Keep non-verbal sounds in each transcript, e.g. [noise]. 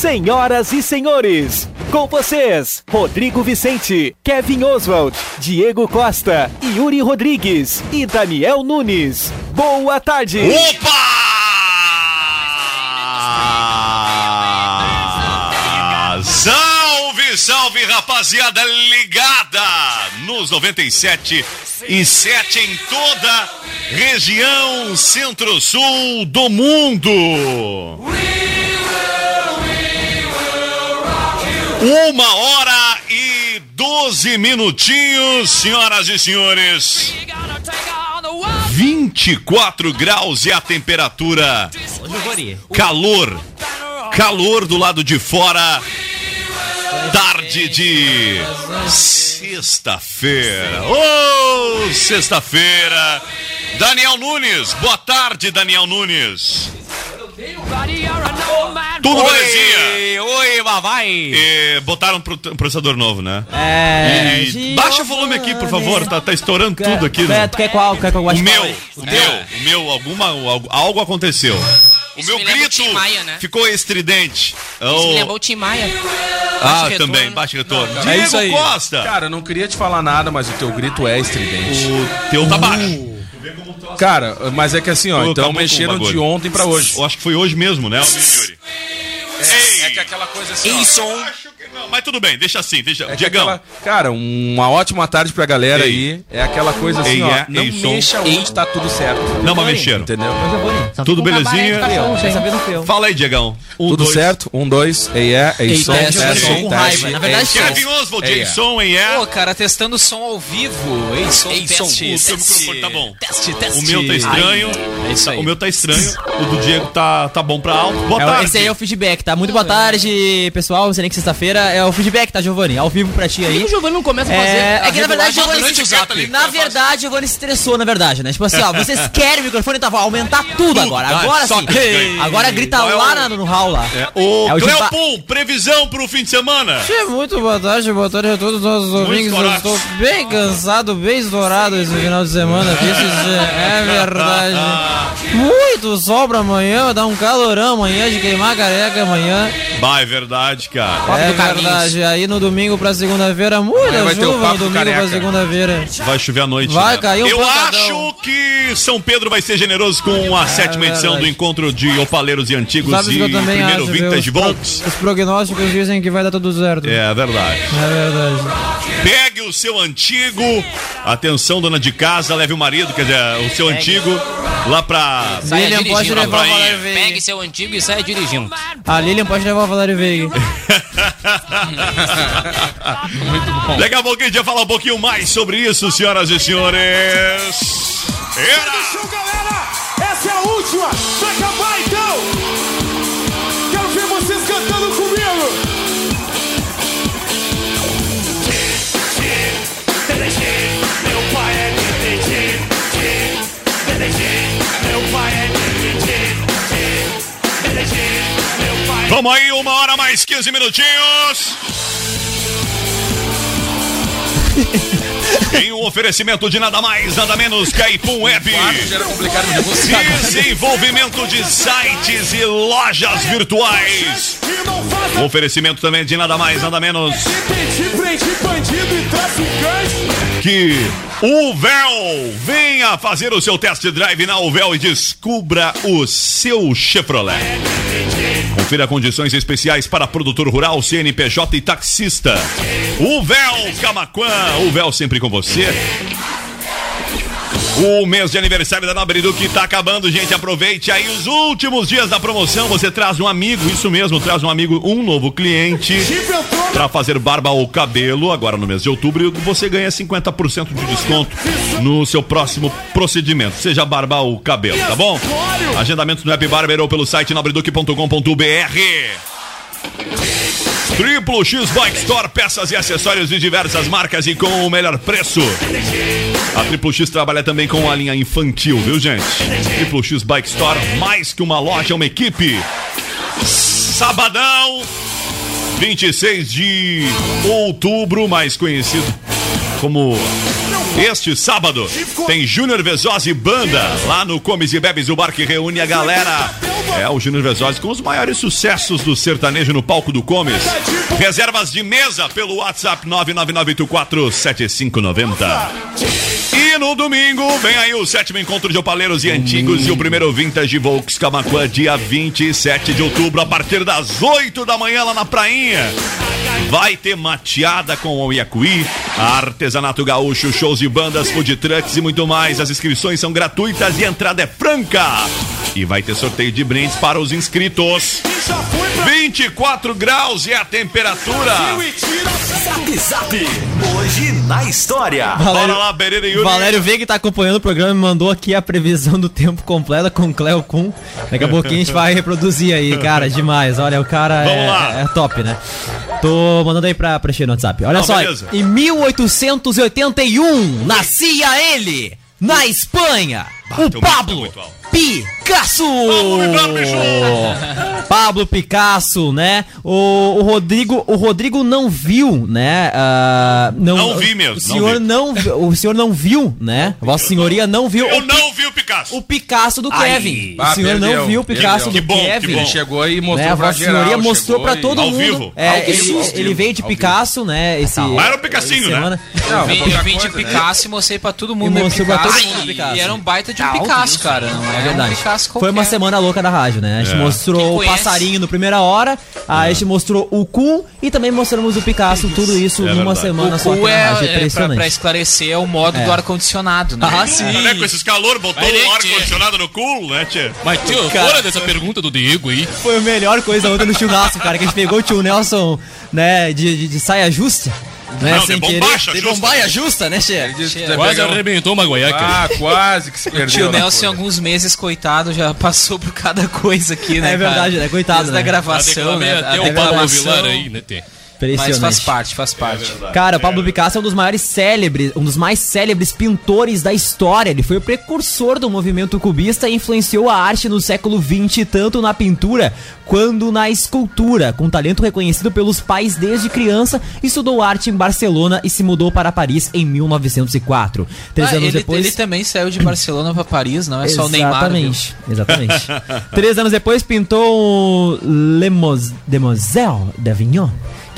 Senhoras e senhores, com vocês, Rodrigo Vicente, Kevin Oswald, Diego Costa, Yuri Rodrigues e Daniel Nunes. Boa tarde! Opa! Salve, salve, rapaziada ligada nos 97 e 7 em toda região centro-sul do mundo. Uma hora e 12 minutinhos, senhoras e senhores. 24 graus e a temperatura. Calor. Calor do lado de fora. Tarde de sexta-feira. Ô, sexta-feira. Daniel Nunes. Boa tarde, Daniel Nunes. Tudo belezinha? Oi, vai. É, botaram um pro- um processador novo, né? É. E baixa o volume aqui, por favor. Tá, tá estourando tudo aqui. É, né? tu quer qual? Quer que eu O goste meu, qual? o meu, o meu, alguma, algo, algo aconteceu. O Isso meu me lembra o grito Maia, né? ficou estridente. Isso Oh, me lembrou o Tim Maia. ah, retorno. também, baixo retorno. É Diego isso aí. Costa. Cara, eu não queria te falar nada, mas o teu grito é estridente. O teu tá baixo. Cara, mas é que assim, ó, então o mexeram de ontem pra hoje. Eu acho que foi hoje mesmo, né, Yuri? É, é que aquela coisa assim, ó, Não, mas tudo bem, deixa assim, deixa. é Diegão, aquela- cara, uma ótima tarde pra galera Ei. aí. É aquela coisa assim, Ei, ó, é, não ei, som. mexa onde tá tudo certo. não, mas mexeram. Entendeu? Tudo belezinha? Do teu. Fala aí, Diegão. Um, Tudo dois. certo? Um, dois, ei, é, ei, som, teste, teste, som com teste, raiva. Na verdade, ei, som. Kevin Oswald, Ei, é. Jason, hein, é? Pô, cara, testando som ao vivo. Ei, som, Ei, som. teste, O teste. microfone tá bom. Teste, teste. O meu tá estranho. É isso aí. O meu tá estranho. O do Diego tá, tá bom pra alto. Boa É, tarde. esse aí é o feedback, tá? Muito boa tarde, pessoal. Não sei sexta-feira. É o feedback, tá, Giovanni? Ao vivo pra ti Por que aí. o Giovanni não começa a fazer? É, é que na verdade, Giovanni, zap? na verdade, o Giovanni se estressou, na verdade, né? Tipo assim, ó, vocês [laughs] querem o microfone, tá? Vou aumentar tudo agora. Agora sim. Agora grita Qual é lá no hall lá. É, o É o previsão pro fim de semana. Muito boa tarde, boa tarde a todos os nossos ouvintes. Eu estou bem cansado, bem estourado esse final de semana. Isso é verdade. [laughs] Muito sol pra amanhã, vai dar um calorão amanhã de queimar careca amanhã. Bah, é verdade, cara. É do Carlinhos. Verdade. Aí no domingo pra segunda-feira, o chuva no domingo pra segunda-feira. Vai chover à noite. Vai né? cair um Eu pancadão. acho que São Pedro vai ser generoso com a sétima edição do encontro de opaleiros e antigos Sabe o e primeiro acho, vintage volts. os prognósticos dizem que vai dar tudo certo. É verdade. É verdade. Pegue o seu antigo. Atenção, dona de casa, leve o marido, quer dizer, o seu antigo, lá pra. Saia Lilian pode levar o. Valério Veiga. Pegue seu antigo e saia dirigindo. A Lilian pode levar o Valério Veiga. [laughs] Daqui a pouquinho a gente vai falar um pouquinho mais sobre isso, senhoras e senhores. Era! Show, galera! Essa é a última! Vamos aí, uma hora mais 15 minutinhos. [laughs] Em um oferecimento de nada mais, nada menos que a Ipum Web. Desenvolvimento de sites e lojas virtuais. Oferecimento também de nada mais, nada menos que o Véu venha fazer o seu test drive na Uvel e descubra o seu Chevrolet. Confira condições especiais para produtor rural, CNPJ e taxista. O Véu Camaquã, o Véu sempre com você. O mês de aniversário da Nobre Duque tá acabando, gente. Aproveite aí os últimos dias da promoção. Você traz um amigo, isso mesmo, traz um amigo, um novo cliente para fazer barba ou cabelo. Agora no mês de outubro você ganha 50% de desconto no seu próximo procedimento, seja barba ou cabelo, tá bom? Agendamentos no App Barber ou pelo site nobreduque.com.br. Triplo X Bike Store, peças e acessórios de diversas marcas e com o melhor preço. A Triplo X trabalha também com a linha infantil, viu, gente? Triplo X Bike Store, mais que uma loja, é uma equipe. Sabadão, 26 de outubro, mais conhecido como este sábado, tem Júnior Vezosi Banda lá no Comes e Bebes, o bar que reúne a galera. É o Júnior Vezosi com os maiores sucessos do sertanejo no palco do Comes. Reservas de mesa pelo WhatsApp 999847590. E no domingo vem aí o sétimo encontro de opaleiros e antigos e o primeiro Vintage Volks Camacuã, dia 27 de outubro, a partir das 8 da manhã lá na Prainha. Vai ter mateada com o Iacuí, artesanato gaúcho, shows de bandas, food trucks e muito mais. As inscrições são gratuitas e a entrada é franca. E vai ter sorteio de para os inscritos. já foi pra 24 graus é a temperatura. Zap Zap. Hoje na história. Bora lá, Pereira e Yuri. Valério Veiga que tá acompanhando o programa me mandou aqui a previsão do tempo completa com o Cleo Kuhn. Daqui a [laughs] pouquinho a gente vai reproduzir aí, cara, demais. Olha, o cara é, é top, né? Tô mandando aí pra preencher no WhatsApp. Olha Não, só, beleza. em 1881 nascia ele na Espanha, o tá Pablo. Picasso. [laughs] Pablo Picasso, né? O, o Rodrigo, o Rodrigo não viu, né? Ah, não, Não vi mesmo, O não senhor vi. não, vi- o senhor não viu, né? Vossa Senhoria não viu Eu o, não vi o Picasso. o Picasso do Ai. Kevin. Ah, o senhor não perdeu, viu o Picasso perdeu. do Que bom, que Kevin. bom. Ele chegou e mostrou Né, pra Vossa geral. Senhoria mostrou pra todo mundo. vivo, É, ao ele, vivo, ele vivo, veio de ao vivo. Picasso, né? Esse, Mas era o Picassinho, né? Não, vim, eu vim de né? Picasso e mostrei pra todo mundo E mostrou pra todo mundo Picasso. E era um baita de Tá Picasso, isso. cara. Não É é, verdade. um Picasso Foi uma semana louca da rádio, né? A gente É. mostrou o passarinho no primeira hora, aí a gente mostrou o cu e também mostramos o Picasso, tudo isso É numa verdade. semana O só aqui cu na é, rádio. é pra, Impressionante. pra esclarecer, é o modo É. do ar-condicionado, né? Ah, sim. Né, com esses calor, botou Mas, o ar-condicionado no cu, né, tchê? Mas, tio, fora dessa pergunta do Diego aí. Foi a melhor coisa ontem no churrasco, cara, que a gente pegou o tio Nelson, né, de, de, de saia justa, Não, sem de querer. de justa. bombaia justa, né, Che? Quase pegou- arrebentou uma guaiaca. Ah, quase que se O [laughs] perdeu. tio Nelson, em alguns meses, coitado, já passou por cada coisa aqui, né? É verdade, cara? né? Coitado, Desde né? a gravação, né? até a o Pablo Vilar aí, né, Tê? Mas faz parte, faz parte. Cara, o Pablo Picasso é um dos maiores célebres, um dos mais célebres pintores da história. Ele foi o precursor do movimento cubista e influenciou a arte no século XX, tanto na pintura quanto na escultura. Com talento reconhecido pelos pais desde criança, estudou arte em Barcelona e se mudou para Paris em 1904. Três Ah, anos ele, depois. ele também saiu de Barcelona pra Paris, não é só o Neymar. viu? Exatamente, exatamente. [laughs] Três anos depois pintou o Le Mos Demoiselle d'Avignon,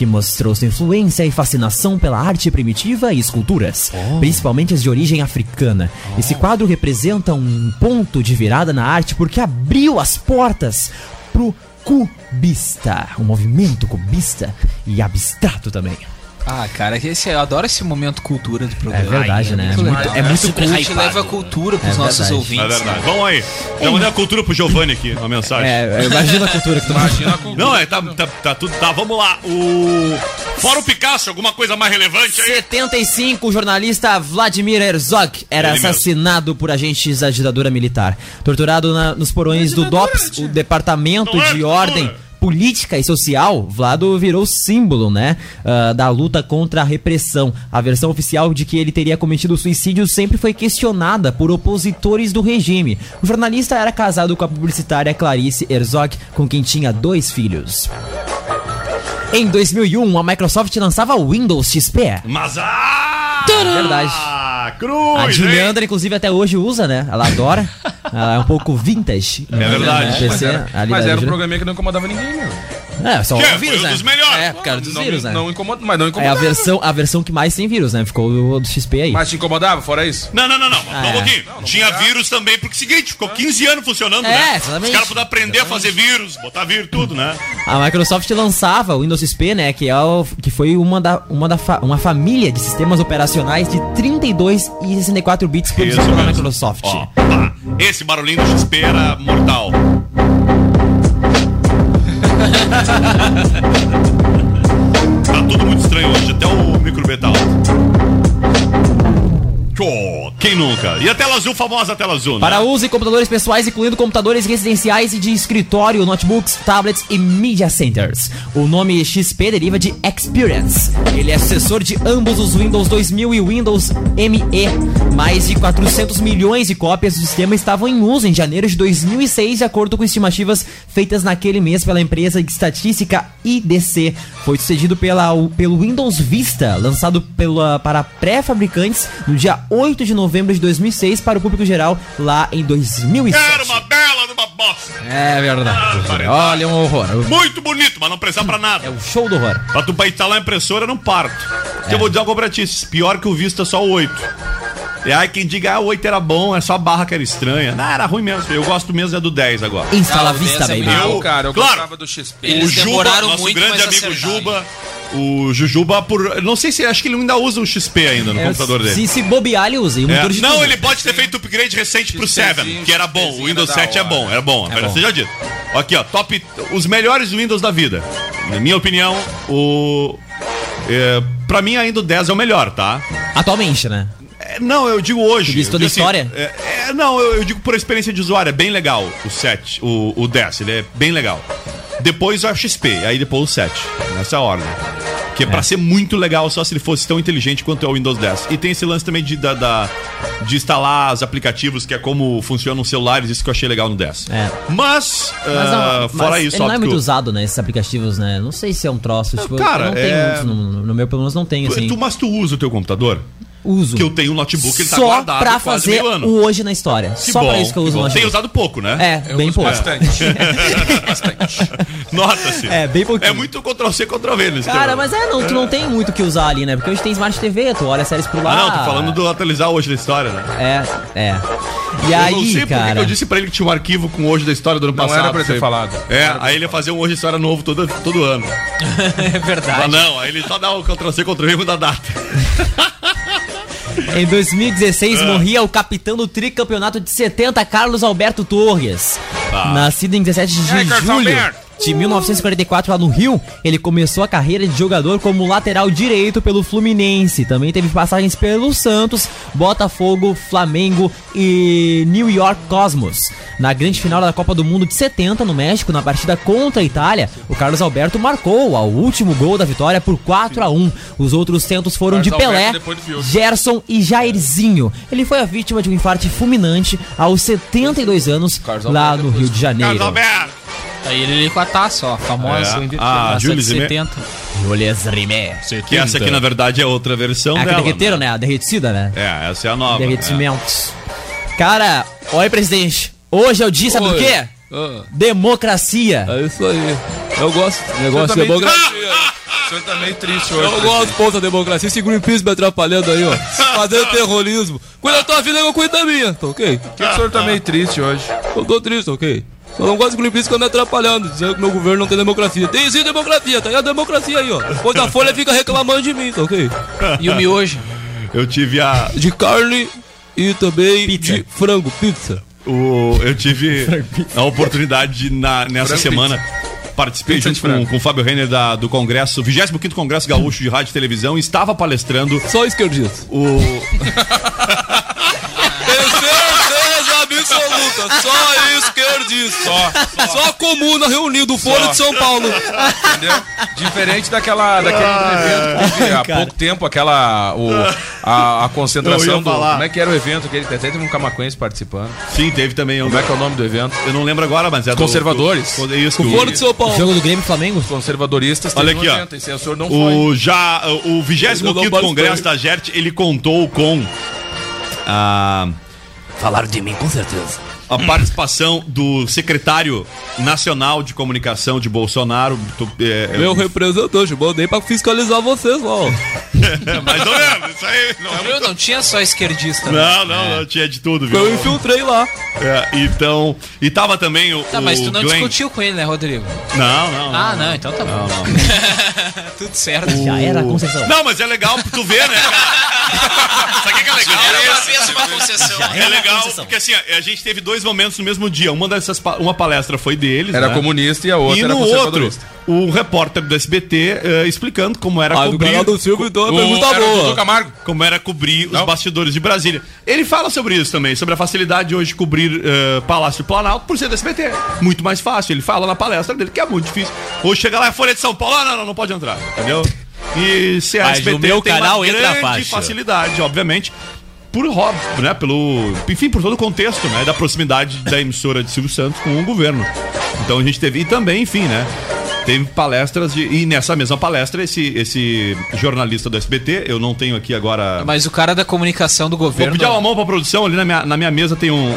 que mostrou sua influência e fascinação pela arte primitiva e esculturas, principalmente as de origem africana. Esse quadro representa um ponto de virada na arte porque abriu as portas pro cubista, um movimento cubista e abstrato também. Ah, cara, esse, eu adoro esse momento cultura do É programa. verdade, né? É muito legal. é muito. A gente leva a cultura pros É nossos verdade. É ouvintes. verdade. Vamos aí. Eu mandei a cultura pro Giovanni aqui, uma mensagem. É, imagina a cultura que tu Imagina a cultura. Não, é, tá, tá, tá tudo. Tá, vamos lá. O. Fora o Picasso, alguma coisa mais relevante aí? 75, o jornalista Vladimir Herzog era Ele mesmo. assassinado por agentes da ditadura militar. Torturado na- nos porões do DOPS, o Departamento Não é de. Ordem Política e Social, Vlado virou símbolo, né, ah, da luta contra a repressão. A versão oficial de que ele teria cometido suicídio sempre foi questionada por opositores do regime. O jornalista era casado com a publicitária Clarice Herzog, com quem tinha dois filhos. Em 2001, a Microsoft lançava o Windows XP. Mas ah! Verdade. Cruz! A hein? Juliandra, inclusive, até hoje usa, né? Ela adora. [laughs] Ela é um pouco vintage. É verdade. PC, Mas era, mas era um programinha que não incomodava ninguém, meu. É, só Que o foi vírus, um né? dos melhores. É, por causa dos não, vírus, né? Não incomoda, mas não É a incomodava. versão, a versão que mais tem vírus, né? Ficou o do XP aí. Mas te incomodava, fora isso? Não, não, não, não. Só Ah, um é. pouquinho. Tinha vírus também, porque é o seguinte, ficou 15 anos funcionando, É, né? exatamente. Os caras puderam aprender a fazer vírus, botar vírus, tudo, né? A Microsoft lançava o Windows XP, né, que, é o, que foi uma, da, uma, da fa- uma família de sistemas operacionais de 32 e 64 bits produzidos pela mesmo. Microsoft. Ó, pá. Esse barulhinho do XP era mortal. Tá tudo muito estranho hoje, até o micro B tá. Quem nunca? E a tela azul, famosa tela azul, né? Para uso em computadores pessoais, incluindo computadores residenciais e de escritório, notebooks, tablets e media centers. O nome XP deriva de Experience. Ele é sucessor de ambos os Windows 2000 e Windows ME. Mais de 400 milhões de cópias do sistema estavam em uso em janeiro de 2006, de acordo com estimativas feitas naquele mês pela empresa de estatística IDC. Foi sucedido pela, pelo Windows Vista, lançado pela, para pré-fabricantes no dia 8 de novembro de 2006 para o público geral lá em 2007. Era uma bela de uma bosta. É verdade. Ah, Olha, um horror. Muito bonito, mas não precisa pra nada. É o show do horror. Pra tu pra instalar a impressora num parto. É. Eu vou dizer uma coisa pra ti, pior que o Vista só o 8. E aí quem diga, ah, o 8 era bom, é só a barra que era estranha. Não, era ruim mesmo. Eu gosto mesmo é do 10 agora. Instala Ah, Vista, 10 é baby. Eu, cara, eu claro, gostava do XP. Eles o Juba, nosso muito, grande amigo acertaram. Juba, o Jujuba por, não sei se acho que ele ainda usa o XP ainda no É, computador dele. Se, se bobear, ele usa. E o É, Não, tudo. ele pode ter feito upgrade recente pro XPzinho, 7, que era bom. O Windows da 7 é bom, era bom. É É bom. Seja dito. Aqui, ó, top. Os melhores Windows da vida. Na minha opinião, o. É, pra mim, ainda o 10 é o melhor, tá? Atualmente, né? É, não, eu digo hoje. Tu toda a digo história? é, é, não, eu, eu digo por experiência de usuário. É bem legal o 7, o, o 10. Ele é bem legal. Depois o XP, aí depois o 7. Nessa ordem. Que é, pra ser muito legal só se ele fosse tão inteligente quanto é o Windows 10. E tem esse lance também de, da, da- de instalar os aplicativos, que é como funcionam os celulares, isso que eu achei legal no 10. É. Mas, Mas ah, não, fora mas isso, ele não é muito usado, né? Esses aplicativos, né? Não sei se é um troço. Tipo, cara, não tem é- muitos. No, no meu, pelo menos, não tem, assim. tu, mas tu usa o teu computador? Uso. Que eu tenho um notebook, ele tá Só guardado pra quase fazer meio ano. o hoje na história. Que Só bom, pra isso que eu uso o Tem notebook. usado pouco, né? É, bem pouco. Bastante. [laughs] Bastante. Nota-se. É, bem pouquinho. É muito Ctrl-C, Ctrl-V nesse Cara, mas é, não, tu não tem muito o que usar ali, né? Porque hoje tem Smart TV, tu olha séries por lá. Ah, não, tô falando do atualizar hoje da história, né? É, é. E eu aí, não sei por que cara. que eu disse pra ele que tinha um arquivo com hoje da história do ano Não passado. era pra ter falado. É, aí ele ia fazer um hoje da história novo todo, todo ano. [laughs] É verdade. Mas não, aí ele só dá o Ctrl-C, Ctrl-V e muda a data. [laughs] Em 2016 Ah. morria o capitão do tricampeonato de 70, Carlos Alberto Torres. Ah. Nascido em 17 de Carlos julho? De 1944 lá no Rio, ele começou a carreira de jogador como lateral direito pelo Fluminense. Também teve passagens pelo Santos, Botafogo, Flamengo e New York Cosmos. Na grande final da Copa do Mundo de 70 no México, na partida contra a Itália, o Carlos Alberto marcou o último gol da vitória por 4 a 1. Os outros tentos foram Carlos de Pelé, Alberto. Gerson e Jairzinho. Ele foi a vítima de um infarto fulminante aos 72 anos Carlos lá Alberto no Rio de Janeiro. Carlos Alberto! Aí ele com a taça, ó, a famosa. É. Ah, Jules de Rimet. 70. Julius Rimet. Que essa aqui, na verdade, é outra versão É a dela. derreteiro, né? A derretida, né? É, essa é a nova. Derretimentos. Cara, oi, presidente. Hoje é o dia, sabe do Oi. quê? Ah, Democracia. é isso aí. Eu gosto do negócio de democracia. O senhor tá meio triste hoje. Eu gosto, pô, da democracia. Esse Greenpeace me atrapalhando aí, ó. Fazendo terrorismo. Cuida da tua vida, eu cuido da minha. Tá ok? Por que o senhor tá meio triste hoje? Eu tô triste, tá ok? Só não gosto de Greenpeace que anda me atrapalhando, dizendo que meu governo não tem democracia. Tem sim democracia, tá aí a democracia aí, ó. Depois a Folha fica reclamando de mim, tá ok? E o miojo? [laughs] Eu tive a. De carne e também Pizza. de frango, pizza. O, eu tive [laughs] a oportunidade de, na, nessa Frango semana. Participei Pizza junto de com, com o Fábio Renner da, do Congresso, 25 Congresso Gaúcho de Rádio e Televisão, e estava palestrando Só esquerdista. o. [laughs] Absoluta, só esquerdista. Só, só comuna reunido, Folha de São Paulo. Entendeu? Diferente daquela, daquele evento que teve há pouco tempo, aquela. O, a, a concentração do. falar. Como é que era o evento? Que ele até teve um camacuense participando. Sim, teve também. Um, Como é que é o nome do evento? Eu não lembro agora, mas é do- Conservadores? do- é isso, O Folha de São Paulo. Jogo do Grêmio e Flamengo? Conservadoristas Olha aqui, um ó. evento, esse aí o senhor não foi. O, já, o 25 Eu não participei. Congresso da GERT, ele contou com. A, Falaram de mim, com certeza. a participação do secretário nacional de comunicação de Bolsonaro. tu- é, é, Meu representante, mandei pra fiscalizar vocês, ó. [laughs] mais ou menos, isso aí. Não, é Meu, não tinha só esquerdista. né? Não, não, não, tinha de tudo, viu? Eu infiltrei lá. É, então. E tava também o. Tá, mas tu o não Glenn. discutiu com ele, né, Rodrigo? Não, não. Ah, não, então tá bom. Não, não. [laughs] Tudo certo. Já era a concessão. Não, mas é legal pra tu ver, né? [laughs] cara? Sabe o que é legal? Era É uma vez uma concessão. É legal, porque assim, a gente teve dois momentos no mesmo dia. Uma dessas pa- uma palestra foi deles, Era né? comunista e a outra E era no outro, o repórter do SBT eh, explicando como era Ah, do cobrir canal do Silvio, então a O- pergunta era o boa. Camargo. como era cobrir os Não. bastidores de Brasília. Ele fala sobre isso também, sobre a facilidade hoje de cobrir eh, Palácio do Planalto por ser do SBT. Muito mais fácil. Ele fala na palestra dele que é muito difícil. Hoje chega lá, é Folha de São Paulo, ah, não, não, não pode entrar, entendeu? E se a Mas SBT meu tem canal uma a grande facilidade, obviamente. Por hobby, né? Pelo. Enfim, por todo o contexto, né? Da proximidade da emissora de Silvio Santos com o governo. Então a gente teve. E também, enfim, né? Teve palestras de. E nessa mesma palestra, esse, esse jornalista do SBT, eu não tenho aqui agora. Mas o cara da comunicação do Vou governo. pedir uma mão pra produção, ali na minha, na minha mesa tem um,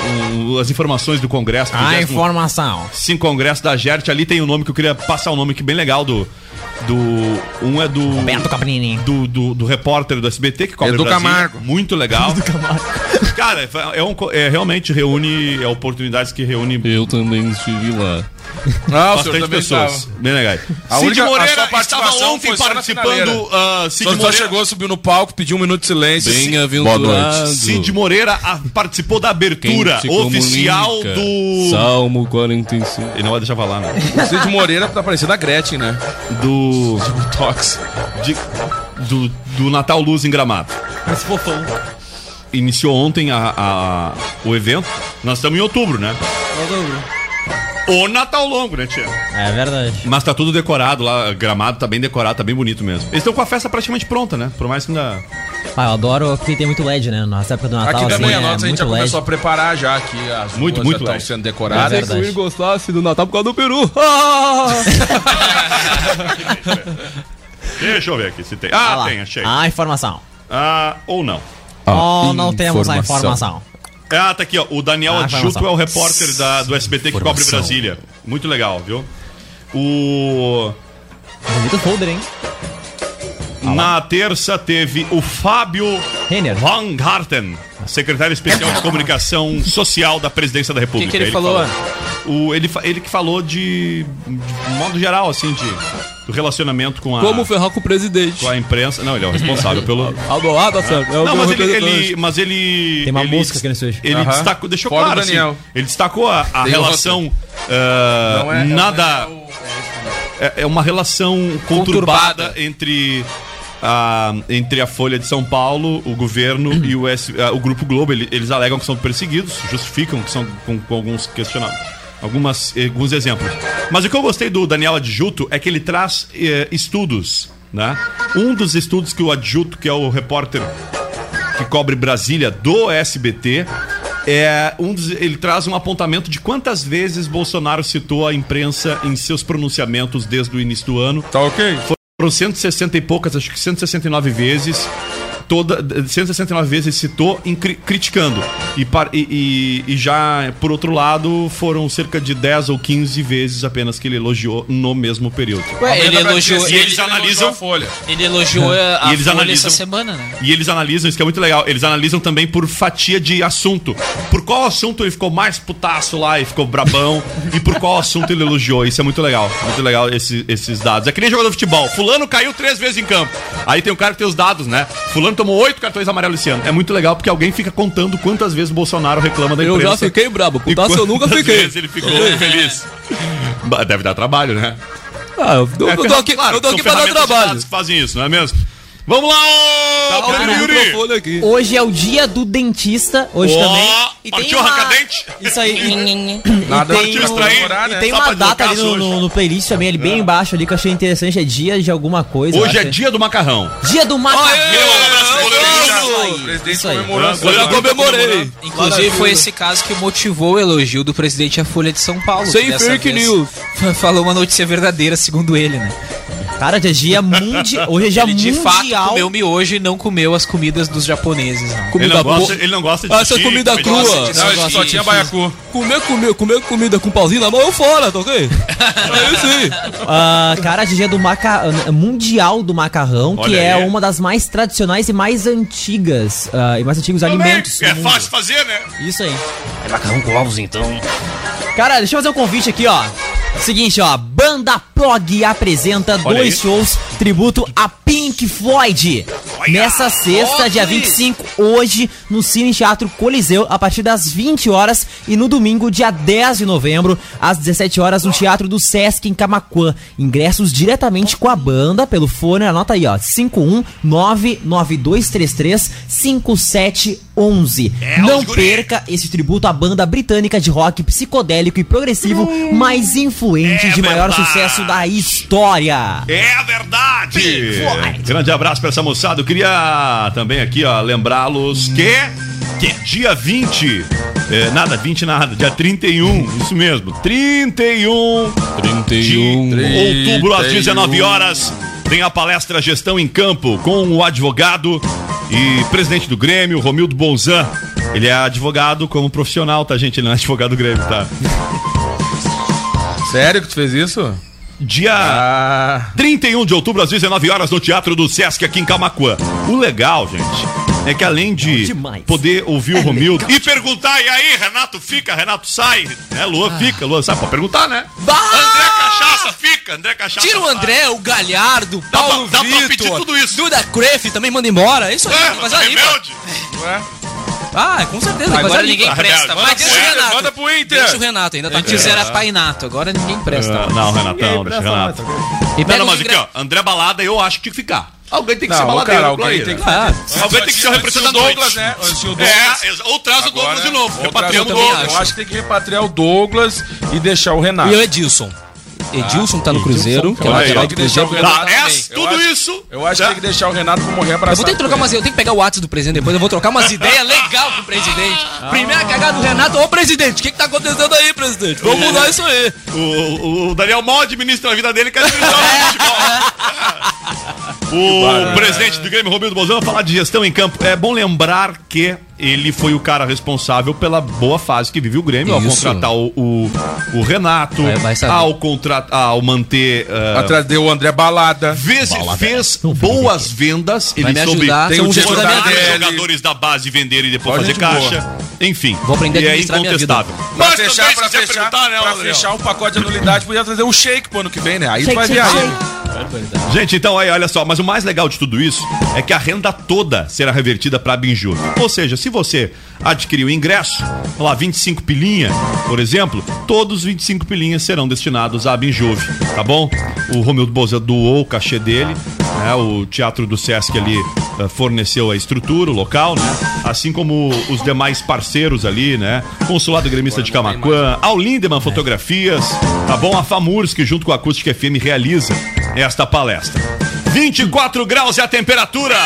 um- as informações do Congresso. do A 25º informação. Sim, Congresso da GERT, ali tem o nome que eu queria passar o nome que bem legal do. Do. Um é do. Roberto Caprini. Do, do, do repórter do SBT que cobre Edu Brasília. Camargo. Muito legal. [laughs] Cara, é, um, co- é realmente reúne é oportunidades que reúne Eu também estive lá. Ah, bastante pessoas. Bem legais. A Cid única- a Moreira sua estava ontem só participando. Uh, Cid Só, só Moreira, chegou, subiu no palco, pediu um minuto de silêncio. Boa Bem-aventurado. noite. Cid Moreira ah, participou da abertura oficial comunica? do. Salmo 45. Ele não vai deixar falar, né? O Cid Moreira tá parecendo a Gretchen, né? Do. Tox. de- do, do Natal Luz em Gramado. Esse fofão. Iniciou ontem a, a- o evento. Nós estamos em outubro, né? O Natal longo, né, tia? É verdade. Mas tá tudo decorado lá, Gramado tá bem decorado, tá bem bonito mesmo. Eles estão com a festa praticamente pronta, né? Por mais que ainda. Ah, eu adoro porque tem muito LED, né? Nessa época do Natal, Aqui também assim, nossa, é a gente já muito começou a LED. preparar já aqui. As Muito, ruas muito já estão LED. sendo É decoradas. verdade. Se o gostasse do Natal por causa do Peru. Ah! [laughs] [laughs] Deixa eu ver aqui se tem. Ah, Ah tem, achei. A informação. Ah, ou não. oh, não temos a informação. informação. Ah, tá aqui, ó. O Daniel Ah, Adjuto é o repórter da, do SBT que cobre. Brasília. Muito legal, viu? O. Bonito folder, hein? Na terça teve o Fábio Renner. Van Garten, secretário especial de comunicação social da presidência da República. que ele falou? O, ele, ele que falou de, de modo geral, assim, de, do relacionamento com a, Como ferrar com o presidente. com a imprensa. Não, ele é o responsável pelo. [laughs] Ah, do- ah, tá certo. É o Não, mas ele, ele- mas ele. Tem uma ele, música aqui nesse hoje. Ele Aham. destacou, deixou Fora o claro, assim, ele destacou a, a relação ah, Não é- é o nada. É, é uma relação conturbada, entre, a, entre a Folha de São Paulo, o governo e o, S, ah, o Grupo Globo. Ele- eles alegam que são perseguidos, justificam que são com, com alguns questionamentos. Algumas, alguns exemplos. Mas o que eu gostei do Daniel Adjuto é que ele traz eh, estudos. Né? Um dos estudos que o Adjuto, que é o repórter que cobre Brasília do SBT, é um dos- ele traz um apontamento de quantas vezes Bolsonaro citou a imprensa em seus pronunciamentos desde o início do ano. Tá ok? Foram 160 e poucas, acho que 169 vezes. Toda, 169 vezes ele citou em cri- criticando. E, par- e- e- e já, por outro lado, foram cerca de 10 ou 15 vezes apenas que ele elogiou no mesmo período. Ué, ele elogiou. E Ele, eles analisam. a folha. ele elogiou a, a E eles Folha analisam- essa semana, né? E eles analisam, isso que é muito legal, eles analisam também por fatia de assunto. Por qual assunto ele ficou mais putaço lá e ficou brabão, e por qual assunto ele elogiou. Isso é muito legal. Muito legal esse- esses dados. É que nem jogador de futebol. Fulano caiu três vezes em campo. Aí tem o cara que tem os dados, né? Fulano tomou oito cartões amarelos esse ano. É muito legal porque alguém fica contando quantas vezes o Bolsonaro reclama da Eu imprensa. já fiquei brabo. Putaço eu nunca quantas fiquei. vezes ele ficou feliz. Deve dar trabalho, né? Ah, eu, eu, É, eu tô aqui, claro, eu tô aqui pra dar trabalho. fazem isso, não é mesmo? Vamos lá, ô! Tá Pedro o Yuri! microfone aqui. Hoje é o dia do dentista, hoje Ó, também. E partiu uma- arrancadente? Isso aí. [laughs] Nada e de tem, extrair, comemorar, e né? tem Só uma data ali no, no, no playlist também, ali bem embaixo ali, que eu achei interessante. É dia de alguma coisa. Hoje é dia do macarrão. Dia do macarrão. O presidente Isso aí. Eu já comemorei. Inclusive foi esse caso que motivou o elogio do presidente à Folha de São Paulo. Sem fake news. Falou uma notícia verdadeira, segundo ele, né? Cara, hoje é dia mundial. Hoje é dia Ele de fato comeu miojo e não comeu as comidas dos japoneses. Não. Ele Comida não, gosta, boa. ele não gosta de Ah, essa comida crua. Não, só tinha baiacu. Comer, comer, comer comida com pauzinho na mão, eu fora, tá ok? [laughs] É isso aí. Ah, cara, hoje é dia do maca... mundial do macarrão, que Olha é aí. uma das mais tradicionais e mais antigas ah, e mais antigos Também, alimentos. É mundo. fácil fazer, né? Isso aí. É macarrão com ovos, então. Cara, deixa eu fazer um convite aqui, ó. Seguinte, ó, Banda Prog apresenta Olha dois aí. shows tributo a Pink Floyd. Nessa sexta, dia 25, hoje, no Cine Teatro Coliseu, a partir das 20 horas. E no domingo, dia 10 de novembro, às 17 horas, no Teatro do Sesc, em Camaquã. Ingressos diretamente com a banda, pelo fone, anota aí, ó, 51992335711. É, Não perca esse tributo à banda britânica de rock psicodélico e progressivo mais influente É de maior verdade. sucesso da história. É verdade! Grande abraço pra essa moçada. Eu queria também aqui, ó, lembrá-los que, que dia 20, é, nada, 20 nada, dia 31, isso mesmo, 31 31. de outubro às 31. 19 horas, tem a palestra Gestão em Campo com o advogado e presidente do Grêmio, Romildo Bolzan. Ele é advogado como profissional, tá, gente? Ele não é advogado do Grêmio, tá? Sério que tu fez isso? Dia Ah. 31 de outubro, às 19 horas, no Teatro do Sesc, aqui em Camacuã. O legal, gente, é que além de poder ouvir o Romildo e perguntar, e aí, Renato fica, Renato sai, né? Lua fica, Lua sai, pode perguntar, né? André Cachaça fica, André Cachaça Tira o sai. André, o Galhardo, Dá pra- Paulo dá pra pedir Vitor, tudo isso. Duda Crefe também manda embora. É isso aí, É, mas aí, rebelde. Ué? Ah, com certeza. Agora ninguém presta. rebelde. Mas deixa o Renato. manda pro Inter. Deixa o Renato, ainda tá. Antes era Painato, agora ninguém presta. É, não, Renatão, deixa o Renato. E Não, pega não, o mas aqui, ó, André Balada, eu acho que tinha que ficar. Alguém tem que ser Não, baladeiro, cara, alguém tem que Ah, Alguém tem que ser o representante o Douglas, né? O Douglas. É, ou traz o Douglas Agora, de novo. Repatriamos traz o Douglas. Eu acho que tem que repatriar o Douglas e deixar o Renato. E o Edilson. Edilson tá no Cruzeiro, que é o lateral do o Cruzeiro. Tá, Eu tudo acho- isso. Eu acho que tem que deixar o Renato pra morrer abraçado. Eu vou ter que trocar umas. Eu tenho que pegar o WhatsApp do presidente depois, eu vou trocar umas [laughs] ideias legais pro presidente. Primeira cagada do Renato, ô presidente, o que, que tá acontecendo aí, presidente? Vamos mudar isso aí. O, o Daniel mal administra a vida dele, quer administrar o [laughs] futebol. O presidente do Grêmio, Romildo vai falar de gestão em campo. É bom lembrar que ele foi o cara responsável pela boa fase que vive o Grêmio ao Isso. contratar o, o, o Renato, Vai- vai ao, contratar, ao manter. ah, Atrás deu o André Balada. Vez, fez boas vendas, ele me soube. Tem um um jogadores da base venderem e depois Ó, fazer caixa. Enfim, Vou aprender a e é incontestável. Pra Mas fechar, pra fechar, né, pra fechar um pacote de anuidade, podia trazer o shake pro ano que vem, né? Aí tu Shake, vai ver aí. Gente, então aí, olha só, mas o mais legal de tudo isso é que a renda toda será revertida para Binju. Ou seja, se você adquirir o ingresso, lá 25 pilinha, por exemplo, todos os 25 pilinhas serão destinados à Binjuve, tá bom? O Romildo Bolza doou o cachê dele, né? O Teatro do Sesc ali eh, forneceu a estrutura, o local, né? Assim como os demais parceiros ali, né? Consulado Gremista de Camaquã, ao Lindemann Fotografias, tá bom? A FAMURS, que junto com a Acústica FM realiza esta palestra. 24 graus é a temperatura.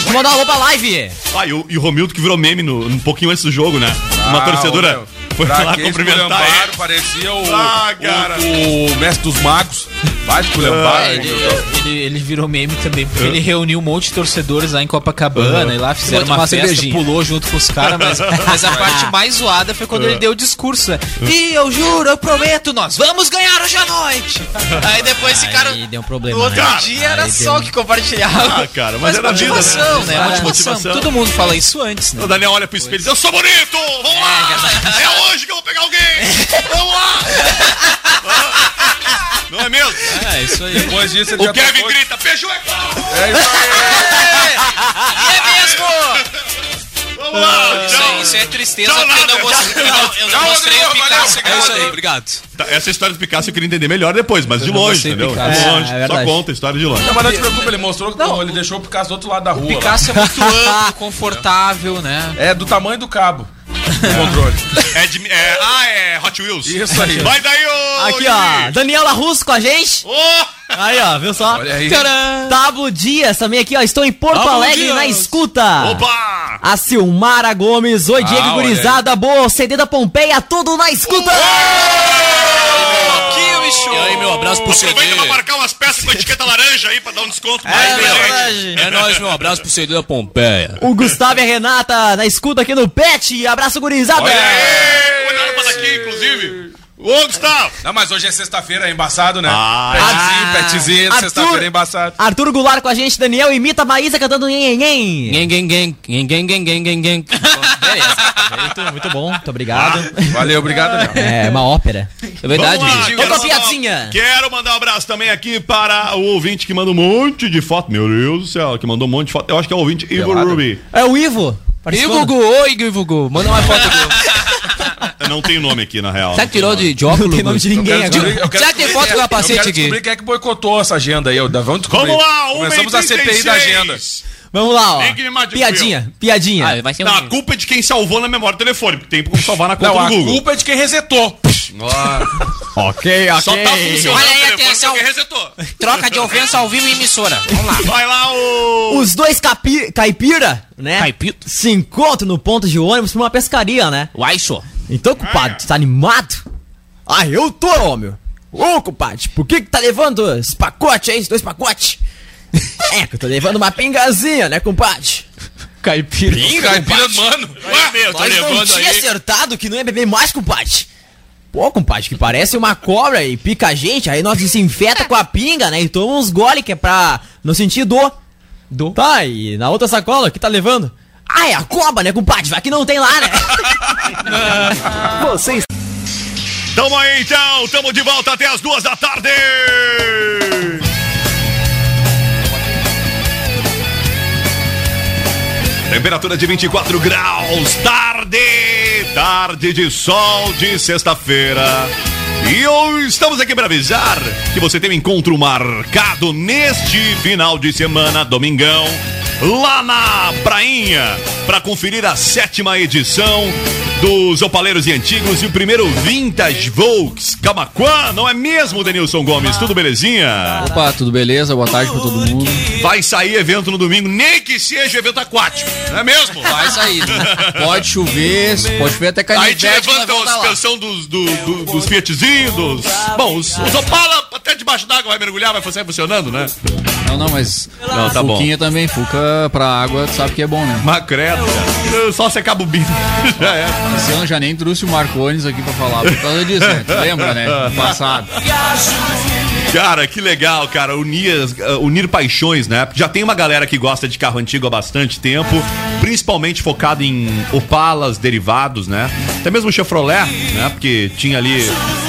Vou mandar uma roupa live. Ah, e o, e o Romildo que virou meme no, um pouquinho antes do jogo, né? Uma Ah, torcedora meu, foi pra lá cumprimentar ele. Parecia o, Ah, cara. o, o mestre dos magos. Vai esculhambar. É, ele, ele, ele virou meme também, porque ele reuniu um monte de torcedores lá em Copacabana e lá fizeram uma uma festa, cervejinha. pulou junto com os caras, mas, [laughs] mas a parte mais zoada foi quando ele deu o discurso. né? E eu juro, eu prometo, nós vamos ganhar hoje à noite. Aí depois ficaram. Aí deu um problema. No outro né? dia era Aí só deu- o que compartilhava. Ah, cara, mas, Mas era a vida, motivação, né? né? Motivação. motivação. Todo mundo fala isso antes, né? O Daniel olha pro espelho e diz: Eu sou bonito! Vamos lá! É hoje que eu vou pegar alguém! Vamos lá! [laughs] Não é mesmo? É, isso aí. Depois disso ele O já Kevin grita: Peugeot é claro! É isso aí. É mesmo! Vamos lá! Isso, aí- isso é tristeza Tchau, porque não mostrei, não, eu não Tchau, mostrei o Picasso. obrigado. É isso aí, obrigado. Tá, Essa história do Picasso eu queria entender melhor depois, mas de longe, entendeu? Picasso. De É, longe. é Só conta a história de longe. Não, mas não te preocupa, ele mostrou que não, ele deixou o Picasso do outro lado da rua. lá. Picasso é muito amplo, confortável, né? É do tamanho do cabo. O controle. É de, é, ah, é Hot Wheels. Isso aí. Vai daí, ô! Aqui, ó. Daniela Russo com a gente. Ô! Aí, ó, viu só? Olha aí. Tablo Dias também aqui, ó. Estou em Porto Tablo Alegre Dias. na escuta. Opa! A Silmara Gomes, oi Diego Ah, Gurizada, boa, CD da Pompeia, tudo na escuta! E aí, meu abraço pro CD. Aproveita pra marcar umas peças com etiqueta laranja aí pra dar um desconto mais É pra gente. verdade. É nóis, meu abraço pro CD da Pompeia. O Gustavo e a Renata na escuta aqui no Pet. Abraço, gurizada. Olha aí! Cuidado pra daqui, inclusive. Ô, Gustavo! Não, mas hoje é sexta-feira, é embaçado, né? Ah, Petzinho. petezinho, é. sexta-feira é embaçado. Arthur Goulart com a gente, Daniel imita a Maísa cantando nhenhenhen. Nhenhenhen, nhenhenhen, nhenhenhen. Muito bom, muito obrigado. Ah, valeu, obrigado. Daniel. É, é, uma ópera. É verdade. Outra piadinha. Quero mandar um abraço também aqui para o ouvinte que manda um monte de foto. Meu Deus do céu, que mandou um monte de foto. Eu acho que é o ouvinte Ivo Ruby. É o Ivo. Ivo Gu, oi Ivo Gu, manda uma foto. Eu não tenho nome aqui, na real. Será que tirou de, de óculos? Não tem nome de Eu ninguém quero agora. Será que tem foto é- capacete eu quero aqui? descobrir quem é que boicotou essa agenda aí. ó. Vamos descobrir. Vamos lá, 1 Começamos a CPI da agenda. Vamos lá, ó. Tem Piadinha, piadinha. Ah, vai ser Não, um... a culpa é de quem salvou na memória do telefone, porque tem como salvar na conta Não, a do Google. culpa é de quem resetou. Ok, ok. Só tá funcionando Olha aí, atenção. Troca de ofensa ao vivo em emissora. Vamos lá. Vai lá, o... Os dois capi caipira, né? Caipito? Se encontram no ponto de ônibus pra uma pescaria, né? Uai, só. Então, compadre, tu tá animado? Ah, eu tô, homem. Ô, compadre, por que que tá levando esse pacote aí, esses dois pacotes? é, que eu tô levando uma pingazinha, né, compadre? Caipira. Caipira, mano. Ué, meu, tô Nós não tinha aí. acertado que não ia beber mais, compadre. Pô, compadre, que parece uma cobra e pica a gente, aí nós se infeta com a pinga, né, e toma uns gole que é pra não sentir dor. Dor? Tá, e na outra sacola, o que tá levando? Ah, é a cobra, né, compadre? Vai que não tem lá, né? [laughs] Vocês Tamo aí, então. Tamo de volta até as duas da tarde. Temperatura de 24 graus, tarde, tarde de sol de sexta-feira. E hoje estamos aqui para avisar que você tem um encontro marcado neste final de semana, domingão, lá na Prainha, para conferir a sétima edição dos Opaleiros e Antigos e o primeiro Vintage Volks Camaquã, não é mesmo, Denilson Gomes? Tudo belezinha? Opa, tudo beleza? Boa tarde pra todo mundo. Vai sair evento no domingo, nem que seja evento aquático, não é mesmo? Vai sair. né? Pode chover, pode chover até Aí te levanta a suspensão dos, do, do- dos Fiatzinhos, dos... Bom, os, os Opala até debaixo d'água vai mergulhar, vai sair funcionando, né? Não, não, mas. Não, tá bom. Fuquinha também, Fuca pra água, sabe que é bom, né? Macreto, cara. Só secar a bobina. [laughs] Já é. Ano já nem trouxe o Marcones aqui pra falar por causa disso, né? Tu lembra, né? No passado. Cara, que legal, cara. Unir, uh, unir paixões, né? Já tem uma galera que gosta de carro antigo há bastante tempo, principalmente focado em Opalas, derivados, né? Até mesmo o Chevrolet, né? Porque tinha ali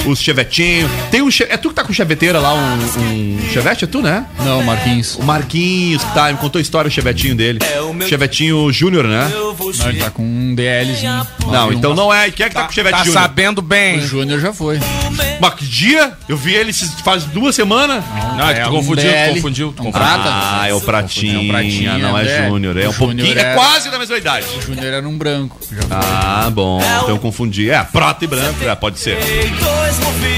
os Chevetinho. Tem um. Che- É tu que tá com cheveteira lá, um, um Chevette? É tu, né? Não, Marquinhos. O Marquinhos, que tá, me contou a história, o Chevetinho dele. Chevetinho Júnior, né? Não, ele tá com um DLzinho. Não, então não é. Quem é que tá, com o Chevette Tá Júnior? Sabendo bem. O Júnior já foi. Mas que dia? Eu vi ele faz duas semanas. Não, é que tu um confundiu, tu DL, confundiu. tu um confundiu. prata. Ah, é o Pratinha, É o Pratinha, não é né? Júnior. É O um pouquinho. É é- quase da mesma idade. O Júnior era um branco. Já foi. Ah, bom. Então eu confundi. É, prata e branco, é, pode ser.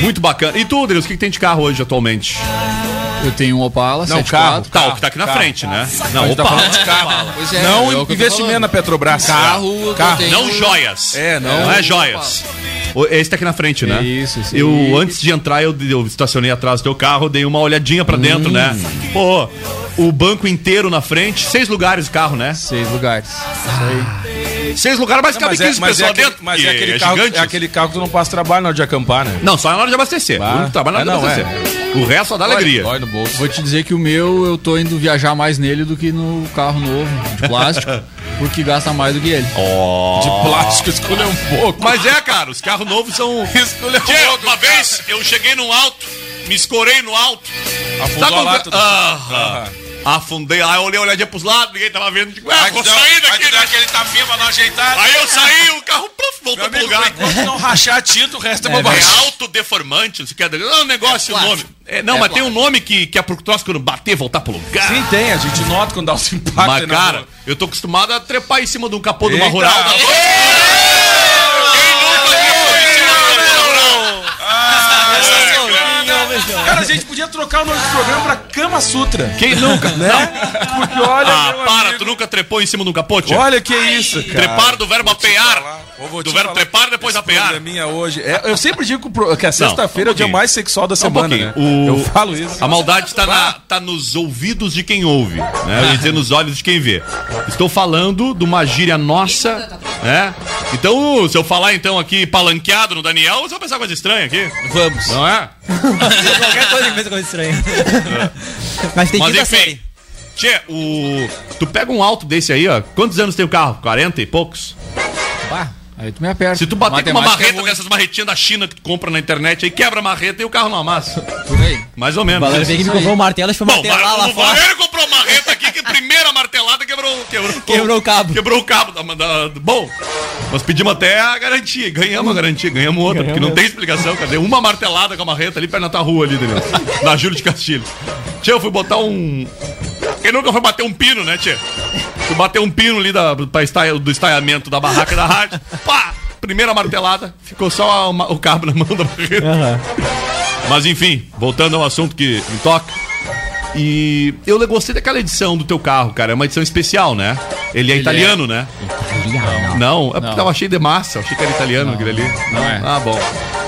Muito bacana. E tu, Deus, o que, que tem de carro hoje atualmente? Eu tenho um Opala, Não, 74. carro. Tá, o que tá aqui na carro. frente, né? A Não, gente tá de carro. Pois é, não é investimento na Petrobras. Carro, carro. tenho- Não joias. É, não. Não é joias. O- Esse tá aqui na frente, né? Isso, isso Eu, antes de entrar, eu, eu estacionei atrás do teu carro, dei uma olhadinha pra dentro, né? Hum. Pô, o banco inteiro na frente, seis lugares o carro, né? Seis lugares. Isso aí. Seis lugares, mas cabe mas é, 15 mas é pessoas aquele, dentro. mas é aquele carro, gigante. é aquele carro que tu não passa trabalho na hora de acampar, né? Não, só na hora de abastecer. Ah. O único trabalho na hora É, de abastecer. O resto só dá alegria. Dói no bolso. Vou te dizer que o meu, eu tô indo viajar mais nele do que no carro novo, de plástico, [laughs] porque gasta mais do que ele. Ó. De plástico, escolha um pouco. Mas é, cara, os carros novos são. [laughs] Escolha um pouco. uma vez eu cheguei num alto, me escorei no alto. Afundou Sabe a lata do- Aham. Afundei, aí eu olhei, olhadinha pros lados, ninguém tava vendo. Digo, ah, Aí vou sair aí daqui. deu né? aquele tapinha pra não ajeitar. Aí eu saí, o carro pluf, voltou pro lugar. enquanto não rachar tinta, o resto é, É, bobagem. autodeformante, você quer dizer, não, negócio, É nome. plástico. É, não, É mas tem um nome que, que é pro troço quando bater, voltar pro lugar. Sim, tem, a gente nota quando dá o simpático. Mas, cara, eu tô acostumado a trepar em cima de um capô de uma rural. Da... Quem nunca trepou em cima de uma rural? Ah, Cara, a gente podia trocar o nome do programa pra Kama Sutra. Quem nunca? Né? Porque olha. Ah, para, amigo, tu nunca trepou em cima de um capote? Olha que isso, cara. Trepar do verbo apear. Do verbo trepar depois apear. probleminha hoje. É, eu sempre digo que a sexta-feira é um o dia mais sexual da um semana, né? O- Eu falo isso. A maldade tá, na- tá nos ouvidos de quem ouve, né? Eu ia dizer nos olhos de quem vê. Estou falando de uma gíria nossa, né? Então, se eu falar então aqui palanqueado no Daniel, você vai pensar coisa estranha aqui. Vamos. Não é? [laughs] Qualquer coisa que pensa coisa estranha. [laughs] Mas tem Mas quinta enfim. série. Tchê, o. Tu pega um alto desse aí, ó. Quantos anos tem o carro? 40 e poucos? Pá, aí tu me aperta. Se tu bater com uma é marreta ruim. dessas marretinhas da China que tu compra na internet, aí quebra a marreta e o carro não amassa. Por aí. Mais ou O menos. Valério veio que me comprou um martelo, acho que foi Bom, martelar lá o fora. Valério comprou uma marreta aqui que a primeira martelada quebrou, quebrou, [laughs] Quebrou o cabo. Quebrou o cabo. Da, da- bom, nós pedimos até a garantia. Ganhamos a garantia, ganhamos outra, porque não tem explicação. Cadê uma martelada com a marreta ali perto tua rua ali, Daniel? [laughs] Na Júlio de Castilho. Tia, eu fui botar um. Quem nunca foi bater um pino, né, tia? Fui bater um pino ali da, pra estaia- do estaiamento da barraca da rádio. Pá! Primeira martelada, ficou só uma- o cabo na mão da barreta. Mas enfim, voltando ao assunto que me toca. E eu gostei daquela edição do teu carro, cara. É uma edição especial, né? Ele é Ele italiano, né? Italiano. Não, é porque Não. tava cheio de massa. Achei que era italiano aquele ali. não é. Ah, bom.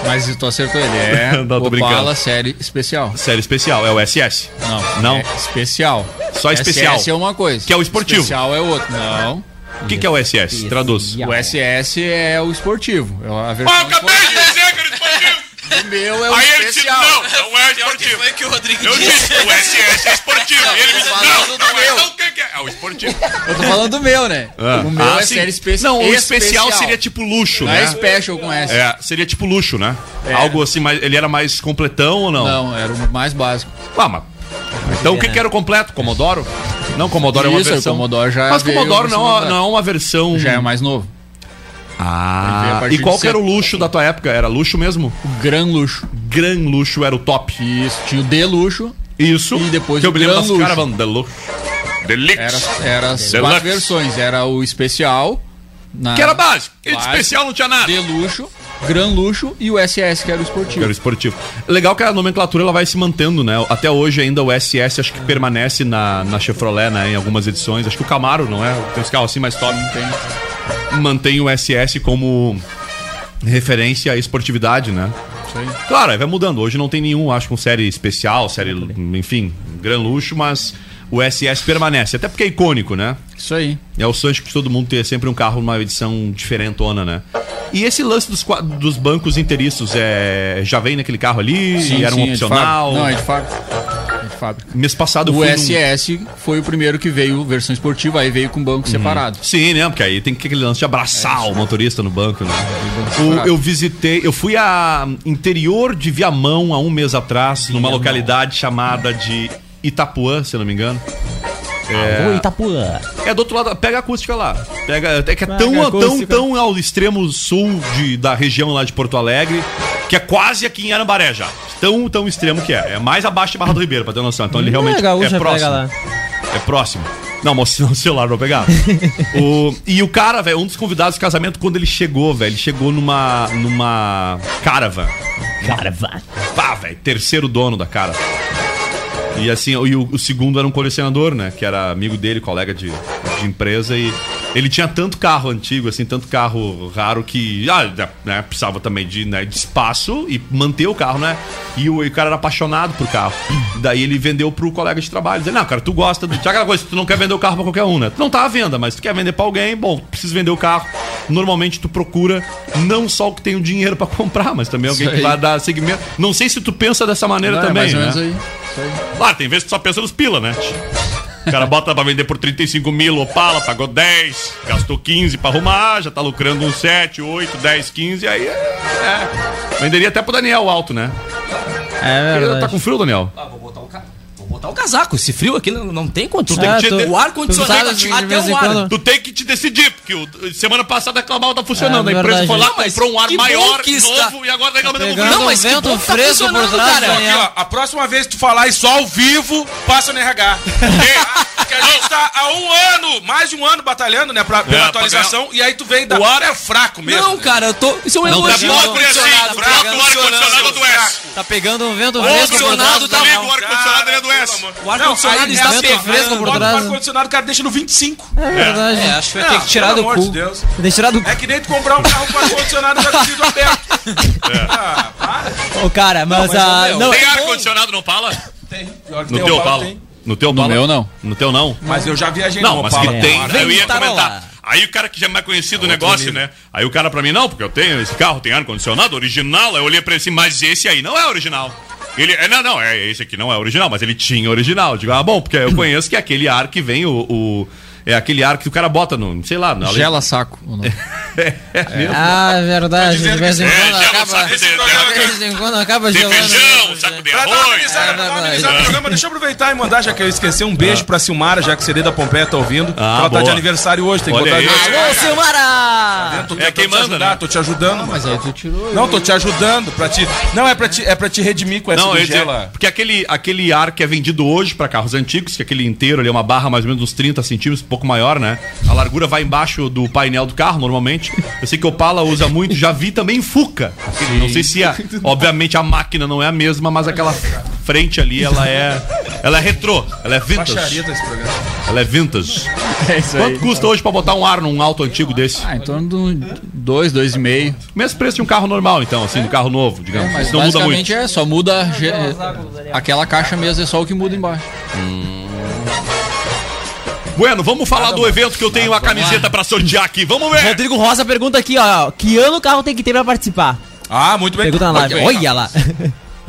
Mas tu acertou ele. É [laughs] Não, tô Opala brincando. série especial. Série especial, é o SS. Não. Não? É especial. Só especial. SS é uma coisa. Que é o esportivo. Especial é outro. Não. O que, que é o SS? Traduz. O SS é o esportivo. É a versão eu acabei de dizer que era esportivo! O meu é o Aí ele disse, especial. não, não é esportivo. Foi que o Rodrigo Eu disse. disse, o SS é esportivo. E ele me disse, não, falando não do é. meu. Então o que que é? É o esportivo. Eu tô falando do meu, né? Ah. O meu Ah, é sim. série especial. Não, o especial seria tipo luxo, Não né? é special com S. É, seria tipo luxo, né? É. Algo assim, mas ele era mais completão ou não? Não, era o mais básico. Ah, mas. Então o que, que era o completo? Commodoro? Não, Commodoro é uma Isso, versão. Commodore já Mas em não, da- não é uma versão. Já é mais novo. Ah, e qual de que era o luxo da tua época? Era luxo mesmo? O Gran Luxo. Gran luxo era o top. Isso. Tinha o D Luxo. Isso. E depois que eu o me lembro das Luxo. caras luxo. Deluxe. Era, era as Deluxe. quatro versões. Era o especial. Na... Que era básico. E de especial não tinha nada. D Luxo, Gran Luxo e o SS, que era o Que esportivo. era o esportivo. Legal que a nomenclatura ela vai se mantendo, né? Até hoje ainda o SS acho que permanece na, na Chevrolet, né? Em algumas edições. Acho que o Camaro, não é? Tem uns carros assim mais top. Tem. Mantém o SS como referência à esportividade, né? Isso aí. Claro, aí vai mudando. Hoje não tem nenhum, acho, com série especial, série, enfim, gran luxo, mas o SS permanece. Até porque é icônico, né? Isso aí. É o sonho de que todo mundo ter sempre um carro numa edição diferentona, né? E esse lance dos, dos bancos inteiriços é, já vem naquele carro ali? era um é de opcional? fábrica. Não, é de fábrica. É fábrica. Mês passado O fui num- SS foi o primeiro que veio, versão esportiva, aí veio com banco separado. Sim, né? Porque aí tem que aquele lance de abraçar o motorista no banco, né? O- separado. eu visitei, eu fui a interior de Viamão há um mês atrás, numa localidade chamada de Itapuã, se eu não me engano. Alô, Itapuã. É do outro lado, pega a acústica lá. Pega, é que é Pega tão, tão, tão ao extremo sul de, da região lá de Porto Alegre, que é quase aqui em Arambaré já. Tão, tão extremo que é. É mais abaixo de Barra do Ribeiro, pra ter noção. Então ele realmente É, é próximo. lá. É próximo. Não, mas [laughs] o celular vou pegar. o, e o cara, velho, um dos convidados do casamento, quando ele chegou, velho, ele chegou numa. numa caravan. Caravan. Pá, velho, terceiro dono da cara. E assim, e o, o segundo era um colecionador, né? Que era amigo dele, colega de, de empresa. E ele tinha tanto carro antigo, assim, tanto carro raro que ah, né, precisava também de, né, de espaço e manter o carro, né? E o, e o cara era apaixonado por carro. Daí ele vendeu pro colega de trabalho. Dizendo, não, cara, tu gosta de. Tinha aquela coisa, tu não quer vender o carro pra qualquer um, né? Tu não tá à venda, mas tu quer vender pra alguém, bom, precisa vender o carro. Normalmente tu procura não só o que tem o dinheiro pra [laughs] comprar, mas também alguém que vai dar segmento. Não sei se tu pensa dessa maneira Não, é também, mais ou né? menos. Isso aí. Claro, tem vezes que tu só pensa nos pila, né? O cara bota pra vender por 35 mil, Opala, pagou 10, gastou 15 pra arrumar, já tá lucrando uns 7, 8, 10, 15, aí é. é. Venderia até pro Daniel alto, né? É Ele verdade. tá com frio, Daniel? Ah, vou botar o o casaco. Esse frio aqui não, não tem condição. Que te- O ar tu condicionado até o ar. quando- Tu tem que te decidir, porque o- semana passada reclamava tá funcionando. É a empresa verdade. foi lá, mas comprou um ar maior, novo, e agora tá reclamando Pegando frio. Não, mas que vento que tá fresco por funcionando, trás, cara. Aqui, ó, a próxima vez que tu falar isso ao vivo, passa no RH. Porque [laughs] a gente tá há um ano, mais de um ano batalhando, né, pra, pela É, pra atualização, e aí tu vem da... O ar é fraco mesmo. Não, cara, eu tô. Isso é um Não tá elogio. bom, ar condicionado, Fraco, tá o ar-condicionado do S. Tá pegando um vento fresco por trás ar-condicionado do tá. O ar-condicionado é do S. O ar-condicionado aí está é fresco por Bota trás. o ar-condicionado, o cara deixa no 25. É verdade. É, acho que vai ter que tirar pelo do amor cu. de Deus. Tem que tirar do cu. É que nem tu comprar um carro com ar-condicionado já com aberto. Ah, para. Ô, cara, mas, a. Não, Tem é ar-condicionado no Opala? Tem. No teu tem. No teu No meu, não. No teu não? Mas eu já viajei Não, no mas que tem, eu ia comentar. Aí o cara que já é mais conhecido o negócio, né? Aí o cara pra mim, não, porque eu tenho esse carro, tem ar-condicionado, original. Eu olhei pra ele assim, mas esse aí não é original. Ele, é, não, não, é, esse aqui não é original, mas ele tinha original. Eu digo, ah, bom, porque eu conheço que é aquele ar que vem o. o- é aquele ar que o cara bota no, sei lá, na Gela saco. [laughs] ou não? Ah, é verdade. De vez em É, quando acaba. de, De vez em quando acaba de gelando. feijão, saco de arroz. É pra programa, deixa eu aproveitar e mandar, já que eu esqueci, um beijo pra Silmara, já que o CD da Pompeia tá ouvindo. Ah, ela tá boa. de aniversário hoje, tem que Olha botar. Alô, Silmara! Tô É quem te manda, né? Tô te ajudando. Mas aí tu tirou. Não, tô te ajudando pra te. Não, é pra te, é pra te redimir com essa Não, gela. porque aquele, aquele ar que é vendido hoje pra carros antigos, que aquele inteiro ali é uma barra mais ou menos uns 30 centímetros, um pouco maior, né? A largura vai embaixo do painel do carro, normalmente. Eu sei que o Opala usa muito, já vi também Fuca. Não sei se, a, obviamente, a máquina não é a mesma, mas aquela frente ali, ela é, ela é retrô, ela é vintage. Ela é vintage. É isso aí. Quanto custa hoje pra botar um ar num auto antigo desse? Ah, em torno de dois, dois e meio. Mesmo preço de um carro normal, então, assim, de carro novo, digamos. Mas Isso não muda muito. basicamente é, só muda ge- aquela caixa mesmo, é só o que muda embaixo. Bueno, vamos falar do evento que eu tenho a camiseta pra sortear aqui. Vamos ver. Rodrigo Rosa pergunta aqui, ó. Que ano o carro tem que ter pra participar? Ah, muito bem. Pergunta na live. Ok. Olha lá. [laughs]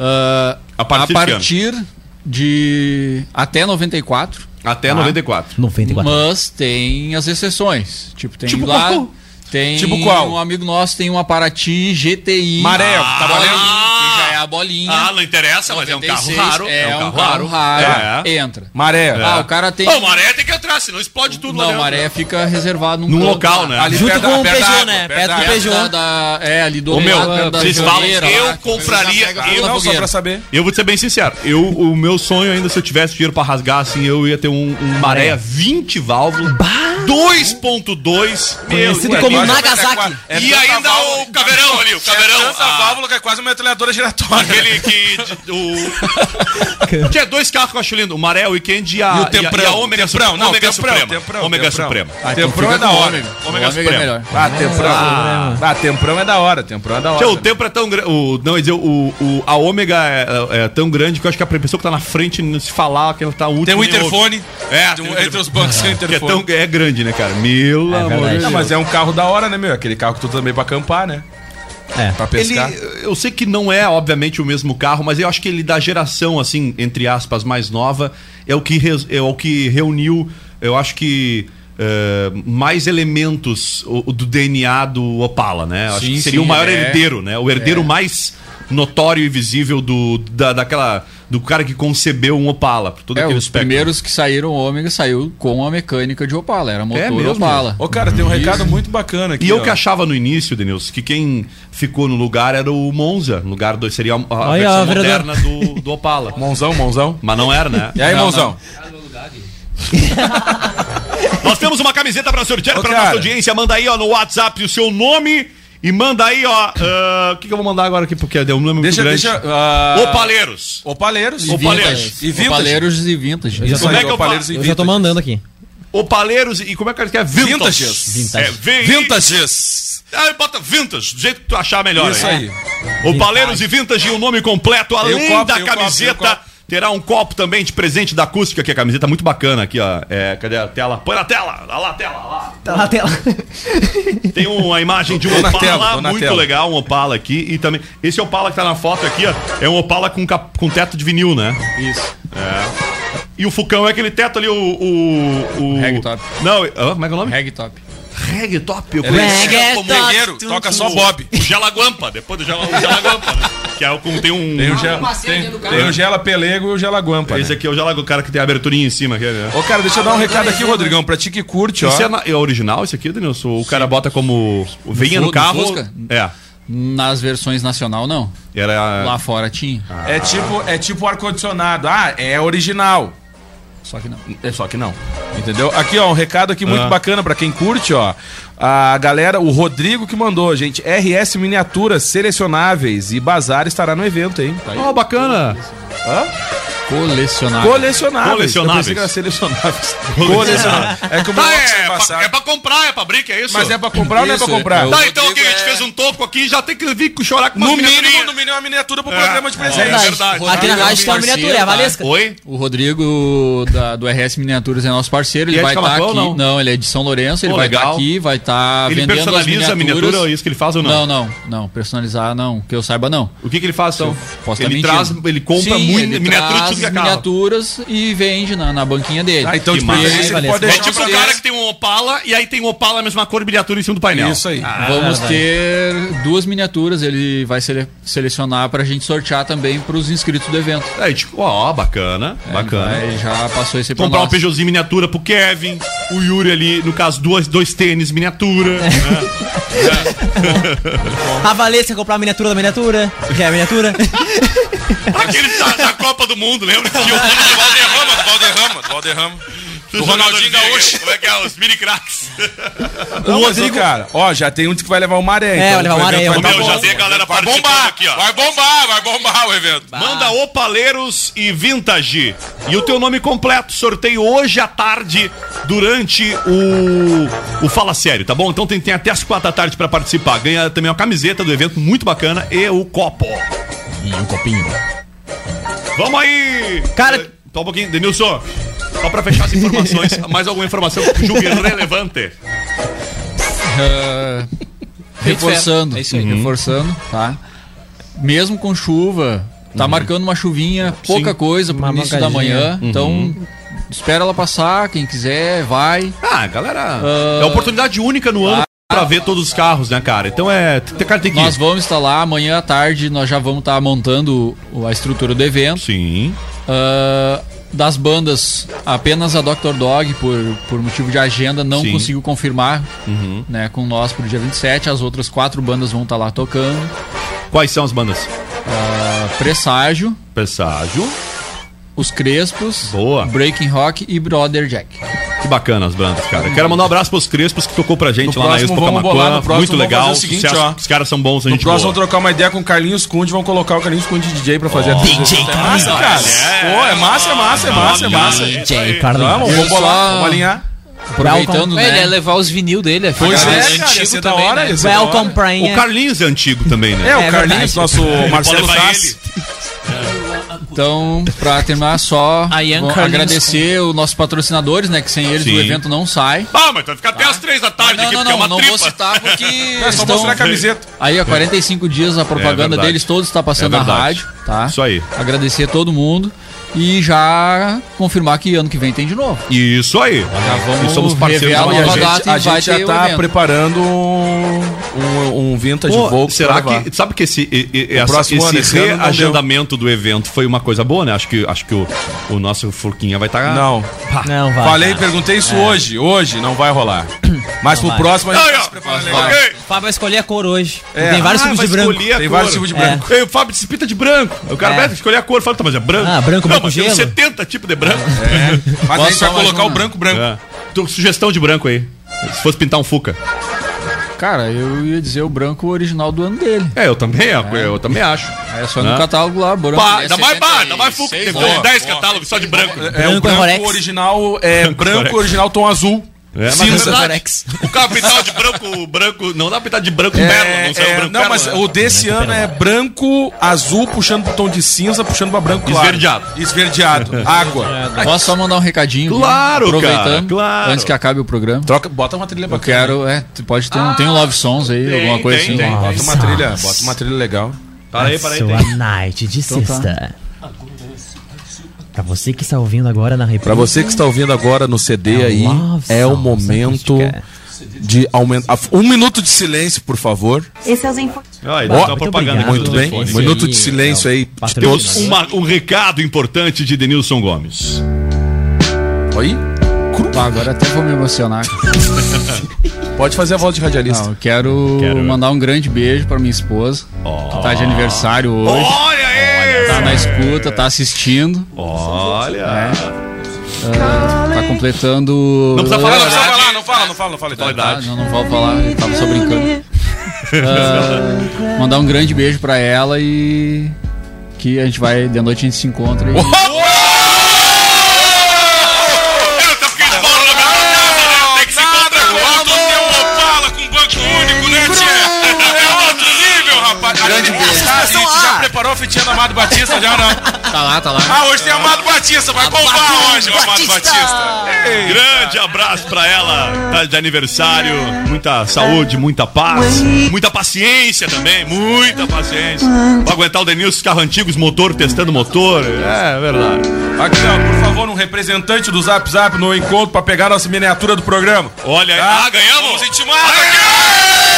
Ah, A partir a de partir de até 94. Até Ah. 94. 94. Mas tem as exceções. Tipo, tem Tipo lá. qual? Tem Tipo qual? um amigo nosso tem uma Paraty GTI. Maré, Ah, tá valendo? Que já é a bolinha. Ah, não interessa, mas é um carro 96, raro. É, um carro raro. É. Entra. Maré. Ah, o cara tem. Ô, maré tem que entrar, senão explode tudo lá Não, maré fica reservado num, Num canto local, né? Ali Junto com o Peugeot, água, né? perto do. Peugeot. Da, da- é, ali do Ô, meu, vocês falam, eu compraria- eu não, só pra saber. Eu vou te ser bem sincero. Eu, o meu sonho ainda, se eu tivesse dinheiro pra rasgar, assim, eu ia ter um, um maré 20 válvulas, 2.2, meu Conhecido Deus. como Quase- Nagasaki. é E ainda válvula- o caveirão ali, o É caveirão. tanta ah, válvula que é quase uma metralhadora giratória. Aquele que. O... Tinha [laughs] dois carros que eu acho lindo: o Maré Weekend e a, E o e a- Temprão. e a Ômega Temprão, não, Ômega Temprão, Suprema. Temprão, Ômega Temprão. Suprema. Ah, Temprão é da hora. Ômega O Ômega é Suprema. melhor. Ah, Temprão. Ah, Temprão é da hora. Temprão é da hora. O tempo é tão grande. Não, quer dizer, o, o, a ômega é, é tão grande que eu acho que a pessoa que tá na frente, se falar que ela tá última. Tem um interfone. É, entre os bancos tem um Que é, interfone. é grande, né, cara? Meu amor. Não, mas é um carro da hora, né, meu? Aquele carro que tu também pra acampar, né? É. Pra Ele, pescar. eu sei que não é, obviamente, o mesmo carro, mas eu acho que ele da geração, assim, entre aspas, mais nova, é o que, res- é o que reuniu, eu acho que. eh, mais elementos o- do DNA do Opala, né? Eu acho Sim, que seria sim, o maior é. herdeiro, né? O herdeiro mais notório e visível do, da, daquela, do cara que concebeu um Opala. por Todo É, os espectro. primeiros que saíram, o Ômega saiu com a mecânica de Opala, era motor É mesmo? Opala. Ô, cara, tem um recado muito bacana aqui. E eu ó. que achava no início, Denilson, que quem ficou no lugar era o Monza. No lugar do, seria a, a Olha, versão vereador. moderna do, do Opala. Mãozão, mãozão. Mas não era, né? E aí, Não, mãozão? Nós temos uma camiseta pra sortear cara. nossa audiência. Manda aí, ó, no WhatsApp o seu nome e manda aí, ó. ah, O que, que eu vou mandar agora aqui? Porque deu um nome Deixa, muito grande. deixa. ah, Opaleiros. Opaleiros. E Opaleiros. vintage. E vintage. Opaleiros e vintage. Isso Como é que eu Opaleiros faço? e Eu já tô mandando aqui. Opaleiros e como é que ele quer? Vintage. Vintages. É, Vintages. Ah, bota vintage, do jeito que tu achar melhor. Isso aí. aí. Opaleiros e vintage e o nome completo, além copo, da camiseta. Terá um copo também de presente da acústica, que é a camiseta muito bacana aqui, ó. É, cadê a tela? Põe na tela! Olha lá a tela, olha lá. Tá na tela. Tem uma imagem de um Opala tela, muito tela. legal, um Opala aqui. E também. Esse Opala que tá na foto aqui, ó, é um Opala com, cap- com teto de vinil, né? Isso. E o Fucão é aquele teto ali, o. o, o Ragtop. Não, ah, como é que é o nome? Ragtop. Reggaetop. Eu é conheço como Regueiro, toca só Bob. O Gelaguampa, depois do Gelaguampa, né? Que é o com tem um. Tem o, gela, tem, tem o Gela Pelego e o Gela Guampa. Esse Né? aqui é o Gelaguampa, o cara que tem a aberturinha em cima. Aqui, né? Ô, cara, deixa eu dar um recado aqui, Rodrigão, pra ti que curte, ó. Isso é, na- é original, isso aqui, Denilson? O cara bota como. Venha no, carro. É. Nas versões nacional, não. Era. Lá fora tinha. É tipo, é tipo ar-condicionado. Ah, é original. Só que não. É só que não. Entendeu? Aqui, ó, um recado aqui muito Ah. bacana pra quem curte, ó. A galera, o Rodrigo que mandou, gente. RS Miniaturas Selecionáveis e Bazar estará no evento, hein? Tá aí. Ó, bacana. Hã? Colecionável. Colecionáveis. Colecionáveis. Eu pensei que era selecionáveis. Colecionáveis. É que o meu Tá, é, vai passar. pra, é pra comprar, é pra brick, é isso? Mas é pra comprar ou não é pra Isso, comprar? eu- Tá, então aqui, a gente é- fez um topo aqui já tem que vir chorar com uma No mínimo, no mínimo, é uma miniatura pro É. programa de presente. É verdade. Aqui na Rodrigo é rádio tem uma um miniatura, é a parceiro, Valesca. Oi? O Rodrigo da- do RS Miniaturas é nosso parceiro, ele é vai estar Camacuã aqui. não? Não? ele é de São Lourenço, ele Pô, vai estar legal. aqui, vai estar Ele vendendo as personaliza a miniaturas. miniatura, é isso que ele faz ou não? Não, não, não, personalizar não, que eu saiba não. O que que ele faz, então? Posso ele estar traz, ele compra muito ele miniatura de que é carro. miniaturas e vende na, na banquinha dele. Ah, então Que preferência Aí, pode É deixar tipo pra o cara que tem um Opala e aí tem um Opala, a mesma cor, miniatura em cima do painel. Isso aí. Vamos ter duas miniaturas, ele vai sele- selecionar pra gente sortear também pros inscritos do evento. Aí, tipo, ó, bacana, bacana. Ele já passou esse Comprar um. Peugeotzinho miniatura pro Kevin, o Yuri ali, no caso, duas, dois tênis miniatura. né? [laughs] A Valesca comprar a miniatura da miniatura. Que é a miniatura. [laughs] Aquele da, da Copa do Mundo, lembra? [laughs] Tinha o Do Valderrama, do Valderrama, do Valderrama. Do Ronaldinho Gaúcho. Como é que é? Os mini cracks. O Rodrigo, cara, ó, já tem um que vai levar o maré. É, vai levar o maré, eu vai Meu, já bom. tem a galera Vai participando bombar, aqui, ó. Vai bombar, vai bombar o evento. Manda Opaleiros e Vintage. E o teu nome completo. Sorteio hoje à tarde, durante o, o Fala Sério, tá bom? Então tem, tem até as quatro da tarde pra participar. Ganha também uma camiseta do evento muito bacana e o copo. E um copinho. Vamos aí! Cara- Eh, Só um pouquinho, Denilson. Só pra fechar as informações, [laughs] mais alguma informação que julgue relevante? Ah, [laughs] reforçando, É isso aí. reforçando, tá? Mesmo com chuva, tá marcando uma chuvinha, pouca Sim. coisa pro Uma início da manhã. Então, espera ela passar, quem quiser, vai. Ah, galera, Ah. é oportunidade única no ano pra ver todos os carros, né, cara? Então é. Cara, tem que Nós vamos instalar amanhã à tarde, nós já vamos estar montando a estrutura do evento. Sim. Ah, das bandas, apenas a Dr. Dog, por, por motivo de agenda, não Sim. conseguiu confirmar Uhum. né, com nós pro dia 27. As outras quatro bandas vão estar lá tocando. Quais são as bandas? Ah, Presságio, Presságio. Os Crespos, Boa. Breaking Rock e Brother Jack. Que bacana as bandas, cara. Quero mandar um abraço pros Crespos que tocou pra gente No lá na próximo Expo vamos bolar, Camacuã. no próximo Muito vamos legal. fazer o seguinte, sucesso. ó. Os caras são bons, a No gente próximo boa. vamos trocar uma ideia com o Carlinhos Conde, vão colocar o Carlinhos Conde DJ pra fazer a DJ É massa, cara. Pô, é massa, é massa, é massa, é massa. DJ Vamos, Carlinhos. vamos bolar, vamos alinhar. Aproveitando, Ele né? ia levar os vinil dele, é Pois cara, é, antigo cara, da também, hora, né? Welcome Prainha. O Carlinhos é antigo também, né? É, o É Carlinhos, nosso Marcelo Tassi. Então, pra terminar, só agradecer os nossos patrocinadores, né? Que sem eles Sim. o evento não sai. Ah, mas vai ficar até as três da tarde não, aqui, não, porque é não, uma não tripa. vou citar porque [laughs] É só estão- mostrar a camiseta. Aí há 45 dias a propaganda verdade. deles todos está passando É na rádio, tá? Isso aí. Agradecer a todo mundo e já confirmar que ano que vem tem de novo. Isso aí. Já vamos E somos parceiros da Nova gente, data a vai gente já tá evento. preparando um, um vintage Pô, Volks será que. Sabe que esse, e- e- essa- próximo ano, esse esse ano não reagendamento do evento foi uma coisa boa, né? Acho que, acho que o, o nosso Furquinha vai estar. Não. Não, vai. Falei, perguntei isso hoje. Hoje não vai rolar. [clears throat] Mas pro vai. próximo a gente Aí, tá ó. se legal. O Fábio vai escolher a cor hoje. É. Tem vários Ah, tipos de branco. Tem vários tipos de É. branco. Ei, o Fábio se pinta de branco. O cara É. vai escolher a cor. Fala, tá, mas é branco. Ah, branco, Não, branco, mas tem uns gelo. 70 tipos de branco. Mas a [laughs] Posso gente vai só mais colocar uma? o branco branco. É. Tu, sugestão de branco aí. Se fosse pintar um Fuca. Cara, eu ia dizer o branco original do ano dele. É, eu também, eu, também acho. É só Né? no catálogo lá, branco. Pá, é dá mais bar, 76, dá mais Fuca. Tem boa, 10 boa. catálogos só de branco. É, o Branco é branco original é branco original tom azul. É, mas Cinza. é verdade. O carro pintado de branco, branco. Não dá pra pintar de branco pérola, não saiu É, branco não, pérola, mas né? o desse ano é branco, azul, puxando pro tom de cinza, puxando pra branco claro. Esverdeado. Esverdeado. [laughs] Água. Posso só mandar um recadinho? Claro, Aproveitando, cara, claro. antes que acabe o programa. Troca, bota uma trilha Eu bacana. quero, é, tu pode ter, um tem um Love Songs aí, Tem, alguma coisa tem, assim. tem. Love Bota uma trilha, bota uma trilha legal. Para aí, para aí. Sua night de Então tá. Pra você que está ouvindo agora na República. Pra você que está ouvindo agora no CD É aí, é o momento Acústica. de aumentar. Um minuto de silêncio, por favor. Esses são os inf- Ó, ele Ó, dá uma propaganda. obrigado. Muito bem. Um minuto de silêncio é o aí. Uma- um recado importante de Denilson Gomes. Oi? Pá, agora até vou me emocionar. [laughs] Pode fazer a voz de radialista. Não, quero, Quero. mandar um grande beijo pra minha esposa, que tá de aniversário hoje. Olha na escuta, tá assistindo. Olha! É. ah, tá completando. Não precisa falar, não precisa falar, não fala, não fala, não fala. Então. tá, não, não vou falar, eu tava só brincando. Ah, mandar um grande beijo pra ela e que a gente vai, de noite a gente se encontra. E... Né. Grande beijo. Ah, e tu já preparou a fitinha Amado Batista já não? Tá lá, tá lá. Ah, hoje tem Amado Batista, vai bombar hoje o Amado Batista. Ei, Grande abraço pra ela, tá de aniversário. Muita saúde, muita paz, muita paciência também, muita paciência. Pra aguentar o Denilson, os carros antigos, motor, testando motor. É verdade. Aqui, ó, por favor, um representante do Zap Zap no encontro pra pegar nossa miniatura do programa. Olha aí. Tá? Ah, ganhamos? Vamos intimar. Levar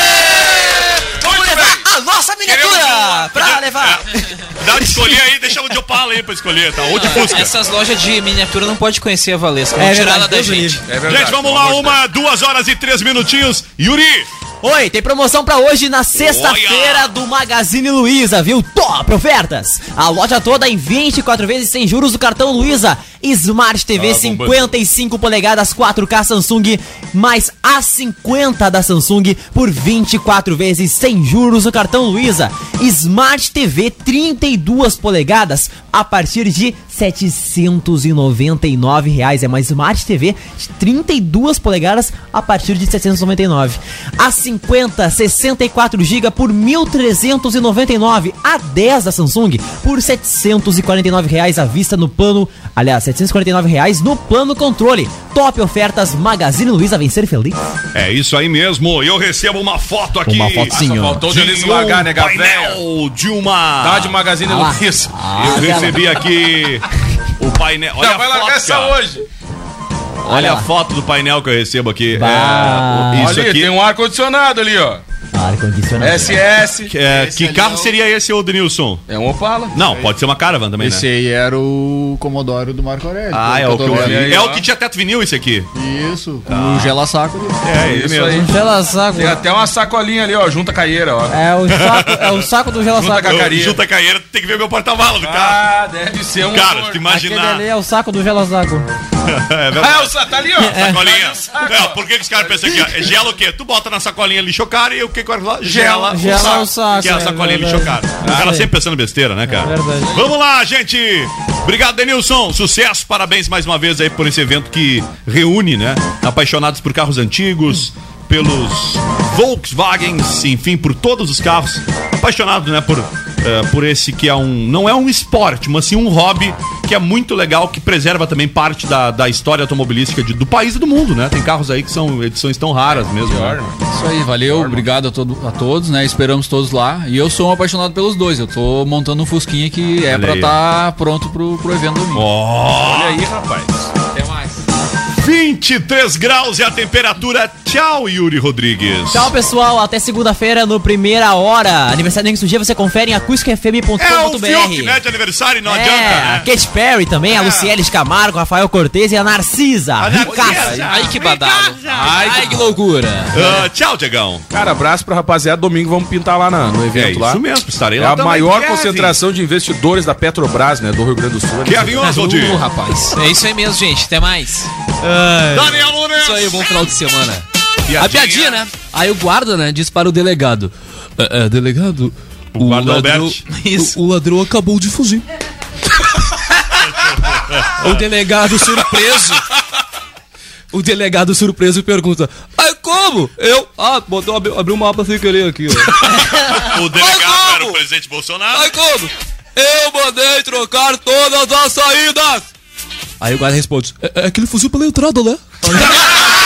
miniatura pra levar. [laughs] Dá de escolher aí, deixa o de Opala aí pra escolher, tá? Ou de Fusca. Essas lojas de miniatura não pode conhecer a Valesca. Vão É tirar ela da gente. É verdade. Gente, vamos lá, uma, duas horas e três minutinhos. Yuri, Oi, tem promoção pra hoje na sexta-feira do Magazine Luiza, viu? Top ofertas! A loja toda em 24 vezes sem juros do cartão Luiza. Smart TV Ah, 55 polegadas 4K Samsung mais A50 da Samsung por 24 vezes sem juros no cartão Luiza. Smart TV 32 polegadas a partir de 799 reais. É uma Smart TV de 32 polegadas a partir de 799. A 50, 64 GB por 1.399. A 10 da Samsung por 749 reais à vista no plano. Aliás, 749 reais no plano controle. Top ofertas Magazine Luiza vencer feliz. É isso aí mesmo. Eu recebo uma foto aqui. Uma fotinho. Só faltou o de Dionísio um largar, nega painel de uma. Dá de Magazine Ah. Luiza. Eu recebi aqui o painel. Olha Não, vai a largar essa hoje. Olha a lá. foto do painel que eu recebo aqui. É, isso Ali, aqui. tem um ar-condicionado ali, ó. Ar-condicionado. SS. É, Esse que ali carro é o- seria esse, ô Denilson? É um Opala. Não, pode ser uma Caravan também, Esse né? aí era o Comodoro do Marco Aurélio. Ah, é o que eu vi. É o que tinha teto vinil esse aqui. Isso, com o gela saco ali. É, Isso mesmo. aí. Gela saco. Tem até uma sacolinha ali, ó, junta caieira, ó. É o saco, é o saco do gela Junta saco. com a carinha. Junta caieira, tem que ver meu porta-malas do carro. Ah, deve ser um. Cara, se tu Aquele imaginar. ali é o saco do gela saco. [laughs] É. Ah, o sa- tá ali, ó. Sacolinha. Saco, É, por que, que os caras pensam aqui, ó? É Gela o quê? Tu bota na sacolinha lixo cara e o que que vai falar? Gela. Gela o saco, Que é a é sacolinha verdade. lixo cara. Os caras sempre pensando besteira, né, cara? É verdade. Vamos lá, gente. Obrigado, Denilson. Sucesso, parabéns mais uma vez aí por esse evento que reúne, né? Apaixonados por carros antigos, pelos Volkswagens, enfim, por todos os carros. Apaixonados, né, por, eh, por esse que é um. Não é um esporte, mas sim um hobby que é muito legal, que preserva também parte da, da história automobilística de- do país e do mundo, né? Tem carros aí que são edições tão raras mesmo. Né? Isso aí, valeu, obrigado a, todo, a todos, né? Esperamos todos lá. E eu sou um apaixonado pelos dois. Eu tô montando um Fusquinha que é Olha aí. estar pronto pro, pro evento domingo. Olha aí, rapaz. Até mais. 23 graus e a temperatura. Tchau, Yuri Rodrigues. Tchau, pessoal. Até segunda-feira no Primeira Hora. Aniversário nesse dia você confere em acústicafm.com.br. É o Fiuk, né? De aniversário, não É, adianta, a né? Katy Perry também, a Luciele Camargo, Rafael Cortez e a Narcisa. Ricaça. Ai, que badalo. Ai, Ai, que loucura. Ah, tchau, Diegão. Cara, abraço pra rapaziada. Domingo vamos pintar lá na- no evento É lá. isso mesmo, estarei É lá a também, maior Kevin. concentração de investidores da Petrobras, né? Do Rio Grande do Sul. Kevin Oswald. Uh, rapaz. É isso aí mesmo, gente. Até mais. Daniel Nunes. Isso aí, bom final de semana. Piadinha. A piadinha, né? Aí o guarda, né, diz para o delegado: É, é, delegado, o, guarda ladrão, o, o ladrão acabou de fugir. [laughs] o delegado surpreso. O delegado surpreso pergunta: Ai, como? Eu? Ah, botou, abri, abri um mapa sem querer aqui, ó. O delegado Ai, era o presidente Bolsonaro. Ai, como? Eu mandei trocar todas as saídas! Aí o guarda responde: É, é que ele fugiu pela entrada, né? [laughs]